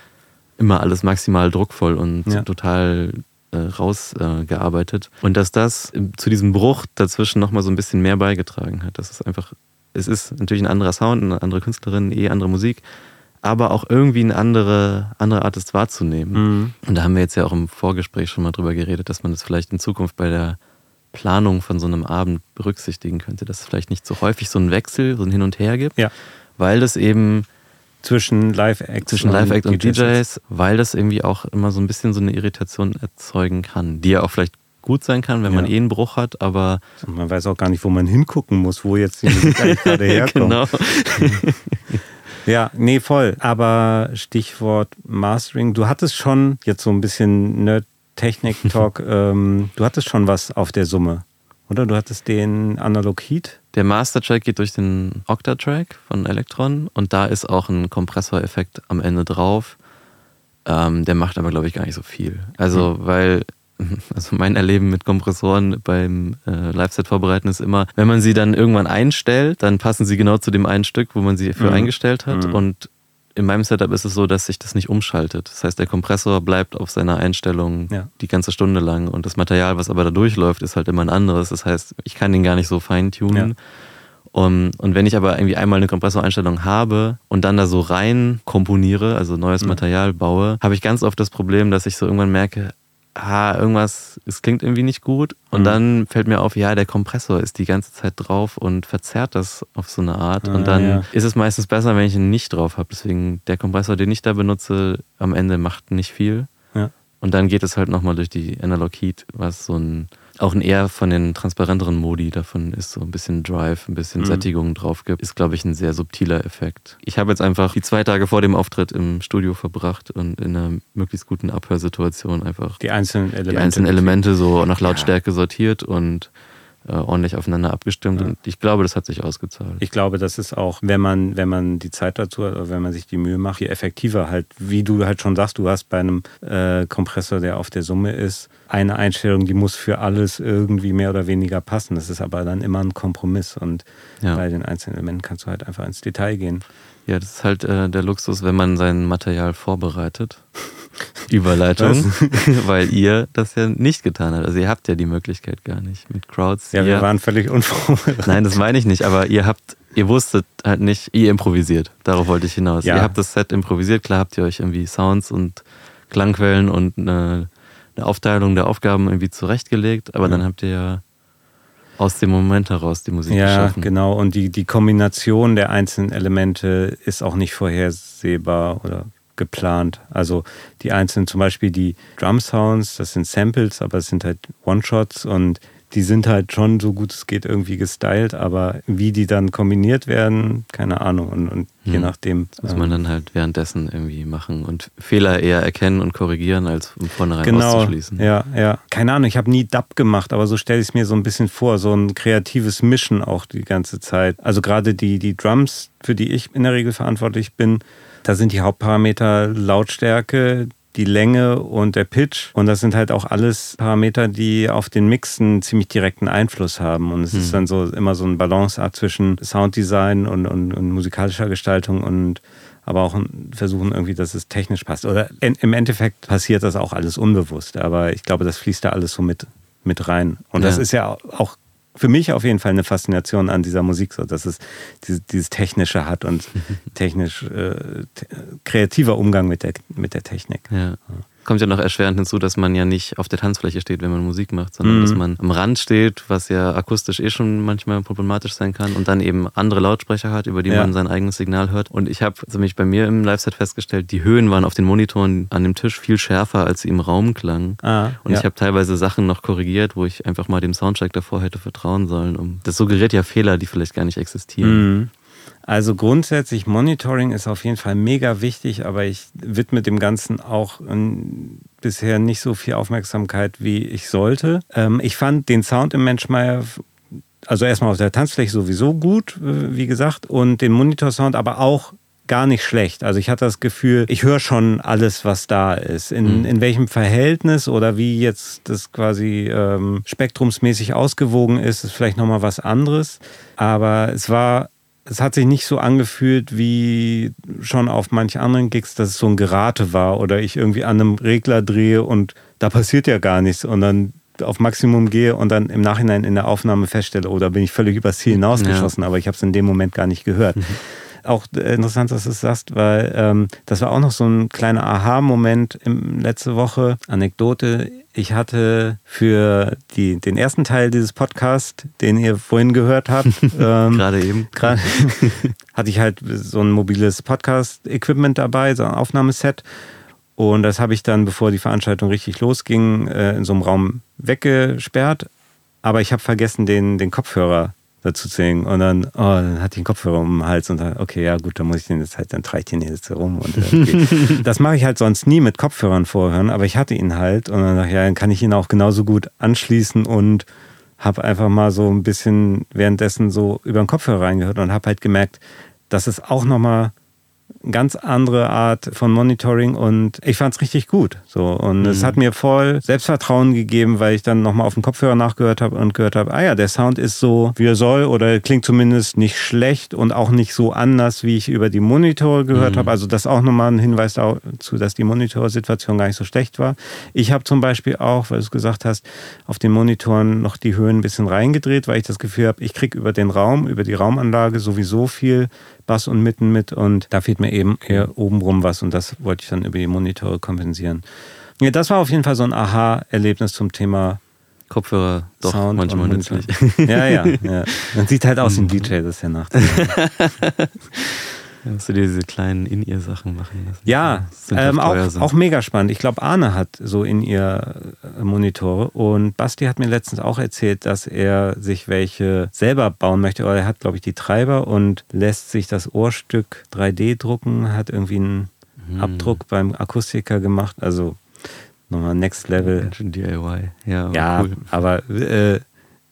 immer alles maximal druckvoll und Ja. total äh, rausgearbeitet. Äh, und dass das im- zu diesem Bruch dazwischen nochmal so ein bisschen mehr beigetragen hat. Das ist einfach, es ist natürlich ein anderer Sound, eine andere Künstlerin, eh andere Musik, aber auch irgendwie eine andere, andere Art, es wahrzunehmen. Mhm. Und da haben wir jetzt ja auch im Vorgespräch schon mal drüber geredet, dass man das vielleicht in Zukunft bei der Planung von so einem Abend berücksichtigen könnte, dass es vielleicht nicht so häufig so einen Wechsel, so ein Hin und Her gibt, Ja. weil das eben Zwischen Live-Acts zwischen Live-Act und DJs. DJs, weil das irgendwie auch immer so ein bisschen so eine Irritation erzeugen kann, die ja auch vielleicht gut sein kann, wenn man Ja. eh einen Bruch hat, aber Und man weiß auch gar nicht, wo man hingucken muss, wo jetzt die Musik gerade herkommt. genau. Ja, nee, voll. Aber Stichwort Mastering, du hattest schon jetzt so ein bisschen Nerd-Technik-Talk, ähm, du hattest schon was auf der Summe, oder? Du hattest den Analog Heat. Der Master-Track geht durch den Octa-Track von Electron und da ist auch ein Kompressoreffekt am Ende drauf. Ähm, der macht aber, glaube ich, gar nicht so viel. Also, weil, also mein Erleben mit Kompressoren beim äh, Live-Set vorbereiten ist immer, wenn man sie dann irgendwann einstellt, dann passen sie genau zu dem einen Stück, wo man sie für Mhm. eingestellt hat. Mhm. Und in meinem Setup ist es so, dass sich das nicht umschaltet. Das heißt, der Kompressor bleibt auf seiner Einstellung Ja. die ganze Stunde lang und das Material, was aber da durchläuft, ist halt immer ein anderes. Das heißt, ich kann den gar nicht so feintunen. Ja. Um, und wenn ich aber irgendwie einmal eine Kompressoreinstellung habe und dann da so rein komponiere, also neues Mhm. Material baue, habe ich ganz oft das Problem, dass ich so irgendwann merke, ah, irgendwas, es klingt irgendwie nicht gut. Und Mhm. dann fällt mir auf, ja, der Kompressor ist die ganze Zeit drauf und verzerrt das auf so eine Art. Ah, und dann ja. ist es meistens besser, wenn ich ihn nicht drauf habe. Deswegen der Kompressor, den ich da benutze, am Ende macht nicht viel. Ja. Und dann geht es halt nochmal durch die Analog Heat, was so ein, auch ein eher von den transparenteren Modi davon ist, so ein bisschen Drive, ein bisschen Mhm. Sättigung drauf gibt, ist, glaube ich, ein sehr subtiler Effekt. Ich habe jetzt einfach die zwei Tage vor dem Auftritt im Studio verbracht und in einer möglichst guten Abhörsituation einfach Die einzelnen Elemente. die einzelnen Elemente so nach Lautstärke sortiert und ordentlich aufeinander abgestimmt Ja. und ich glaube, das hat sich ausgezahlt. Ich glaube, das ist auch, wenn man, wenn man die Zeit dazu hat, oder wenn man sich die Mühe macht, je effektiver halt, wie du halt schon sagst, du hast bei einem äh, Kompressor, der auf der Summe ist, eine Einstellung, die muss für alles irgendwie mehr oder weniger passen. Das ist aber dann immer ein Kompromiss und Ja. bei den einzelnen Elementen kannst du halt einfach ins Detail gehen. Ja, das ist halt äh, der Luxus, wenn man sein Material vorbereitet. Überleitung, weil ihr das ja nicht getan habt. Also ihr habt ja die Möglichkeit gar nicht mit Crowds. Ja, wir waren völlig unvorbereitet. Nein, das meine ich nicht, aber ihr habt, ihr wusstet halt nicht, ihr improvisiert. Darauf wollte ich hinaus. Ja. Ihr habt das Set improvisiert, klar habt ihr euch irgendwie Sounds und Klangquellen und eine, eine Aufteilung der Aufgaben irgendwie zurechtgelegt, aber Ja. dann habt ihr ja aus dem Moment heraus die Musik Ja, geschaffen. genau. Und die, die Kombination der einzelnen Elemente ist auch nicht vorhersehbar oder geplant. Also die einzelnen, zum Beispiel die Drum Sounds, das sind Samples, aber es sind halt One-Shots und die sind halt schon so gut es geht irgendwie gestylt, aber wie die dann kombiniert werden, keine Ahnung. Und, und je Hm. nachdem. Das muss man dann halt währenddessen irgendwie machen und Fehler eher erkennen und korrigieren, als von vornherein genau, auszuschließen. Ja, ja. Keine Ahnung, ich habe nie Dub gemacht, aber so stelle ich es mir so ein bisschen vor, so ein kreatives Mischen auch die ganze Zeit. Also gerade die, die Drums, für die ich in der Regel verantwortlich bin, da sind die Hauptparameter Lautstärke, die Länge und der Pitch. Und das sind halt auch alles Parameter, die auf den Mix einen ziemlich direkten Einfluss haben. Und es ist Hm. dann so immer so ein Balanceakt zwischen Sounddesign und, und, und musikalischer Gestaltung und aber auch versuchen irgendwie, dass es technisch passt. Oder in, im Endeffekt passiert das auch alles unbewusst. Aber ich glaube, das fließt da alles so mit, mit rein. Und das Ja. ist ja auch für mich auf jeden Fall eine Faszination an dieser Musik, so dass es dieses, dieses Technische hat und technisch äh, kreativer Umgang mit der, mit der Technik. Ja. Kommt ja noch erschwerend hinzu, dass man ja nicht auf der Tanzfläche steht, wenn man Musik macht, sondern Mhm. dass man am Rand steht, was ja akustisch eh schon manchmal problematisch sein kann und dann eben andere Lautsprecher hat, über die Ja. man sein eigenes Signal hört. Und ich habe also mich bei mir im Live-Set festgestellt, die Höhen waren auf den Monitoren an dem Tisch viel schärfer, als sie im Raum klangen. Ah, Und ja. ich habe teilweise Sachen noch korrigiert, wo ich einfach mal dem Soundcheck davor hätte vertrauen sollen. Um, das suggeriert ja Fehler, die vielleicht gar nicht existieren. Mhm. Also grundsätzlich Monitoring ist auf jeden Fall mega wichtig, aber ich widme dem Ganzen auch ähm, bisher nicht so viel Aufmerksamkeit, wie ich sollte. Ähm, ich fand den Sound im Menschmeier, also erstmal auf der Tanzfläche sowieso gut, äh, wie gesagt, und den Monitorsound aber auch gar nicht schlecht. Also ich hatte das Gefühl, ich höre schon alles, was da ist. In, Mhm. in welchem Verhältnis oder wie jetzt das quasi ähm, spektrumsmäßig ausgewogen ist, ist vielleicht nochmal was anderes. Aber es war es hat sich nicht so angefühlt wie schon auf manch anderen Gigs, dass es so ein Gerate war oder ich irgendwie an einem Regler drehe und da passiert ja gar nichts und dann auf Maximum gehe und dann im Nachhinein in der Aufnahme feststelle, oh, da bin ich völlig übers Ziel hinausgeschossen, aber ich habe es in dem Moment gar nicht gehört. Auch äh, interessant, dass du es sagst, weil ähm, das war auch noch so ein kleiner Aha-Moment letzte Woche. Anekdote. Ich hatte für die, den ersten Teil dieses Podcasts, den ihr vorhin gehört habt, ähm, Gerade eben. Gerade hatte ich halt so ein mobiles Podcast-Equipment dabei, so ein Aufnahmeset. Und das habe ich dann, bevor die Veranstaltung richtig losging, äh, in so einem Raum weggesperrt. Aber ich habe vergessen, den, den Kopfhörer dazu zu hängen. Und dann, oh, dann hatte ich den Kopfhörer um den Hals und dann, okay, ja gut, dann muss ich den jetzt halt, dann trage ich den jetzt rum. Und, äh, das mache ich halt sonst nie mit Kopfhörern vorhören, aber ich hatte ihn halt. Und dann dachte ich, ja, dann kann ich ihn auch genauso gut anschließen und habe einfach mal so ein bisschen währenddessen so über den Kopfhörer reingehört und habe halt gemerkt, dass es auch nochmal ganz andere Art von Monitoring und ich fand es richtig gut. So. Und es Mhm. hat mir voll Selbstvertrauen gegeben, weil ich dann nochmal auf den Kopfhörer nachgehört habe und gehört habe, ah ja, der Sound ist so, wie er soll oder klingt zumindest nicht schlecht und auch nicht so anders, wie ich über die Monitore gehört Mhm. habe. Also das auch nochmal ein Hinweis dazu, dass die Monitorsituation gar nicht so schlecht war. Ich habe zum Beispiel auch, weil du es gesagt hast, auf den Monitoren noch die Höhen ein bisschen reingedreht, weil ich das Gefühl habe, ich kriege über den Raum, über die Raumanlage sowieso viel Bass und Mitten mit und da fehlt mir eben eher obenrum was und das wollte ich dann über die Monitore kompensieren. Ja, das war auf jeden Fall so ein Aha-Erlebnis zum Thema Kopfhörer doch Sound manchmal nützlich. Ja, ja, ja. Man sieht halt aus wie ein DJ, das ist ja nach. Dass du dir diese kleinen In-Ear-Sachen machen lassen. Ja, ähm, auch, auch mega spannend. Ich glaube, Arne hat so in ihr äh, Monitore und Basti hat mir letztens auch erzählt, dass er sich welche selber bauen möchte. Oder er hat, glaube ich, die Treiber und lässt sich das Ohrstück 3D drucken, hat irgendwie einen Hm. Abdruck beim Akustiker gemacht. Also nochmal Next Level. DIY. Ja, aber Ja, cool. aber äh,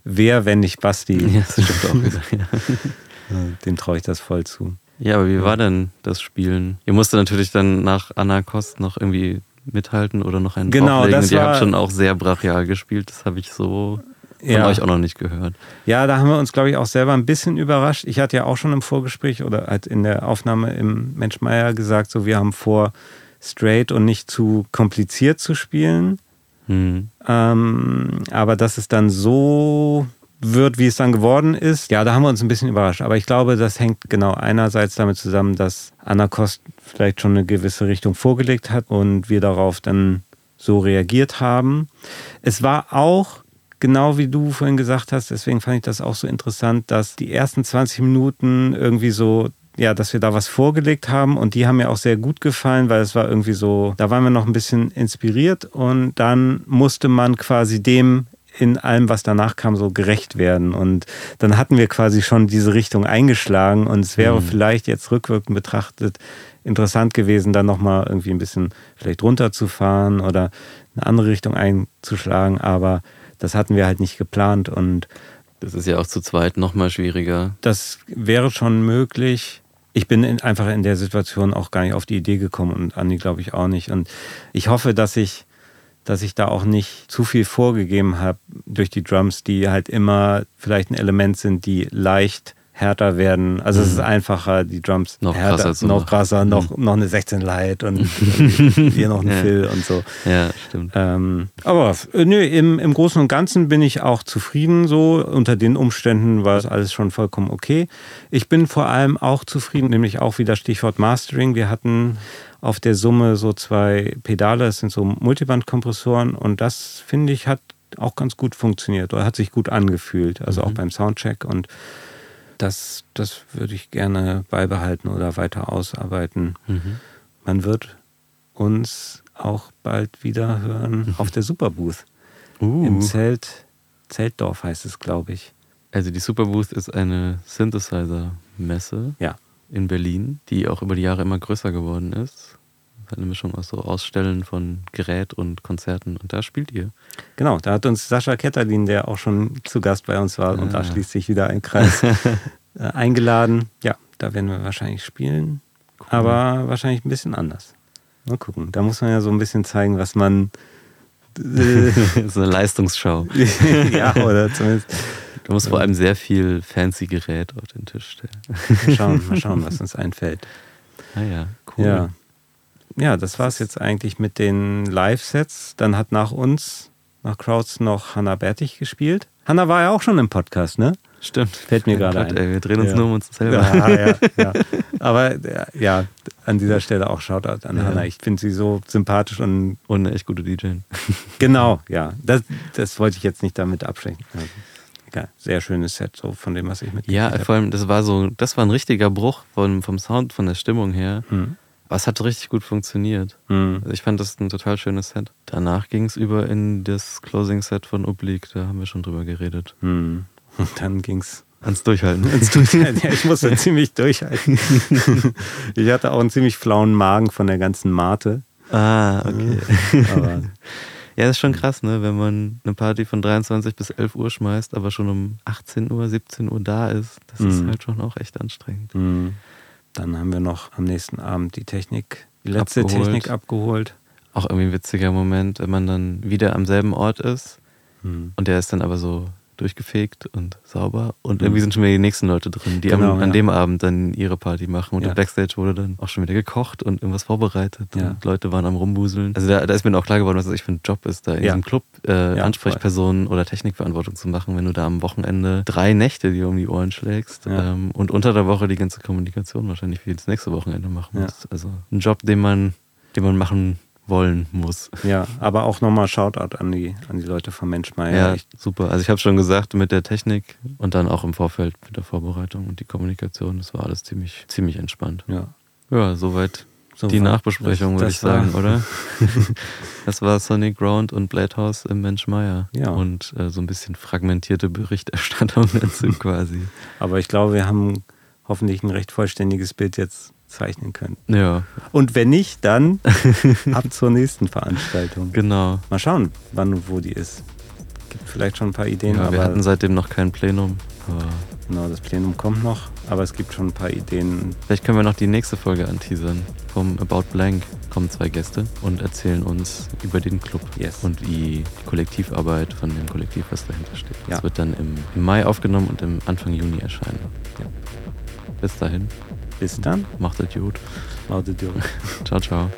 wer, wenn nicht Basti? Ja, das stimmt auch. Dem traue ich das voll zu. Ja, aber wie war denn das Spielen? Ihr musstet natürlich dann nach Anna Kost noch irgendwie mithalten oder noch einen Genau, drauflegen. das ihr habt schon auch sehr brachial gespielt. Das habe ich so von Ja. euch auch noch nicht gehört. Ja, da haben wir uns, glaube ich, auch selber ein bisschen überrascht. Ich hatte ja auch schon im Vorgespräch oder halt in der Aufnahme im Mensch Meier gesagt, so wir haben vor, straight und nicht zu kompliziert zu spielen. Hm. Ähm, aber dass es dann so wird, wie es dann geworden ist, ja, da haben wir uns ein bisschen überrascht. Aber ich glaube, das hängt genau einerseits damit zusammen, dass Anna Kost vielleicht schon eine gewisse Richtung vorgelegt hat und wir darauf dann so reagiert haben. Es war auch genau wie du vorhin gesagt hast, deswegen fand ich das auch so interessant, dass die ersten 20 Minuten irgendwie so ja, dass wir da was vorgelegt haben und die haben mir auch sehr gut gefallen, weil es war irgendwie so, da waren wir noch ein bisschen inspiriert und dann musste man quasi dem in allem, was danach kam, so gerecht werden. Und dann hatten wir quasi schon diese Richtung eingeschlagen und es wäre vielleicht jetzt rückwirkend betrachtet interessant gewesen, dann nochmal irgendwie ein bisschen vielleicht runterzufahren oder eine andere Richtung einzuschlagen, aber das hatten wir halt nicht geplant und Das ist ja auch zu zweit nochmal schwieriger. das wäre schon möglich. Ich bin in, einfach in der Situation auch gar nicht auf die Idee gekommen und Andi glaube ich auch nicht. Und ich hoffe, dass ich, dass ich da auch nicht zu viel vorgegeben habe durch die Drums, die halt immer vielleicht ein Element sind, die leicht härter werden. Also es ist einfacher, die Drums Noch härter, krasser zu noch krasser, noch, noch eine 16 Light und hier noch ein Ja. Fill und so. Ja, stimmt. Ähm, aber äh, nö, im, im Großen und Ganzen bin ich auch zufrieden so. Unter den Umständen war es alles schon vollkommen okay. Ich bin vor allem auch zufrieden, nämlich auch wieder Stichwort Mastering. Wir hatten auf der Summe so zwei Pedale, das sind so Multibandkompressoren und das finde ich hat auch ganz gut funktioniert oder hat sich gut angefühlt, also auch beim Soundcheck und das, das würde ich gerne beibehalten oder weiter ausarbeiten. Man wird uns auch bald wieder hören auf der Superbooth. Uh. Im Zelt, Zeltdorf heißt es, glaube ich. Also die Superbooth ist eine Synthesizer-Messe Ja. in Berlin, die auch über die Jahre immer größer geworden ist. Eine Mischung aus so Ausstellen von Gerät und Konzerten. Und da spielt ihr. Genau, da hat uns Sascha Ketterlin, der auch schon zu Gast bei uns war, und da Ah. schließt sich wieder ein Kreis, äh, eingeladen. Ja, da werden wir wahrscheinlich spielen, aber wahrscheinlich ein bisschen anders. Mal gucken. Da muss man ja so ein bisschen zeigen, was man. Äh, so eine Leistungsschau. ja, oder zumindest. Du musst vor allem sehr viel fancy Gerät auf den Tisch stellen. Mal schauen, mal schauen, was uns einfällt. Ah ja, cool. Ja. Ja, das war es jetzt eigentlich mit den Live-Sets. Dann hat nach uns, nach Crowds, noch Hannah Bertig gespielt. Hannah war ja auch schon im Podcast, ne? Stimmt. Fällt mir gerade Gott, ein. Ey, wir drehen uns Ja. nur um uns selber. Ja, ja. Aber äh, ja, an dieser Stelle auch Shoutout an Ja. Hannah. Ich finde sie so sympathisch und Und eine echt gute DJ. genau, ja. Das, das wollte ich jetzt nicht damit abschrecken. Also, egal. Sehr schönes Set, so von dem, was ich mitgekriegt Ja, vor allem, das war so, das war ein richtiger Bruch vom, vom Sound, von der Stimmung her. Hm. Aber es hat richtig gut funktioniert. Hm. Also ich fand das ein total schönes Set. Danach ging es über in das Closing Set von Oblique, da haben wir schon drüber geredet. Hm. Und dann ging's Ans Durchhalten. ja, ich musste ziemlich durchhalten. ich hatte auch einen ziemlich flauen Magen von der ganzen Mate. ah, okay. Aber Ja, das ist schon krass, ne? wenn man eine Party von 23 bis 11 Uhr schmeißt, aber schon um 18 Uhr, 17 Uhr da ist. Das ist Mhm. halt schon auch echt anstrengend. mh, dann haben wir noch am nächsten Abend die Technik, die letzte Abgeholt. Technik abgeholt. Auch irgendwie ein witziger Moment, wenn man dann wieder am selben Ort ist Hm. und der ist dann aber so durchgefegt und sauber und irgendwie sind schon wieder die nächsten Leute drin, die Genau, am, an ja. dem Abend dann ihre Party machen und Ja. im Backstage wurde dann auch schon wieder gekocht und irgendwas vorbereitet Ja. und Leute waren am rumbuseln. Also da, da ist mir auch klar geworden, was das ich für ein Job ist, da in diesem Club äh, Ansprechpersonen oder Technikverantwortung zu machen, wenn du da am Wochenende drei Nächte dir um die Ohren schlägst ähm, und unter der Woche die ganze Kommunikation wahrscheinlich für das nächste Wochenende machen musst. Also ein Job, den man, den man machen wollen muss. Ja, aber auch nochmal Shoutout an die, an die Leute von Menschmeier. Ja, Ich- super. Also ich habe schon gesagt, mit der Technik und dann auch im Vorfeld mit der Vorbereitung und die Kommunikation, das war alles ziemlich, ziemlich entspannt. ja. Ja, soweit So die Nachbesprechung, würde ich sagen, oder? das war Sonic Ground und Blade House im Mensch Meier. Ja. Und äh, so ein bisschen fragmentierte Berichterstattung dazu quasi. Aber ich glaube, wir haben hoffentlich ein recht vollständiges Bild jetzt zeichnen können. Ja, Und wenn nicht, dann ab zur nächsten Veranstaltung. genau. Mal schauen, wann und wo die ist. gibt vielleicht schon ein paar Ideen. Ja, aber wir hatten seitdem noch kein Plenum. Aber genau, das Plenum kommt noch, aber es gibt schon ein paar Ideen. vielleicht können wir noch die nächste Folge anteasern. Vom About Blank kommen zwei Gäste und erzählen uns über den Club Yes. und die, die Kollektivarbeit von dem Kollektiv, was dahinter steht. Das Ja. wird dann im, im Mai aufgenommen und im Anfang Juni erscheinen. Ja. Bis dahin, Bis dann. macht es gut. Macht es gut. Ciao, ciao.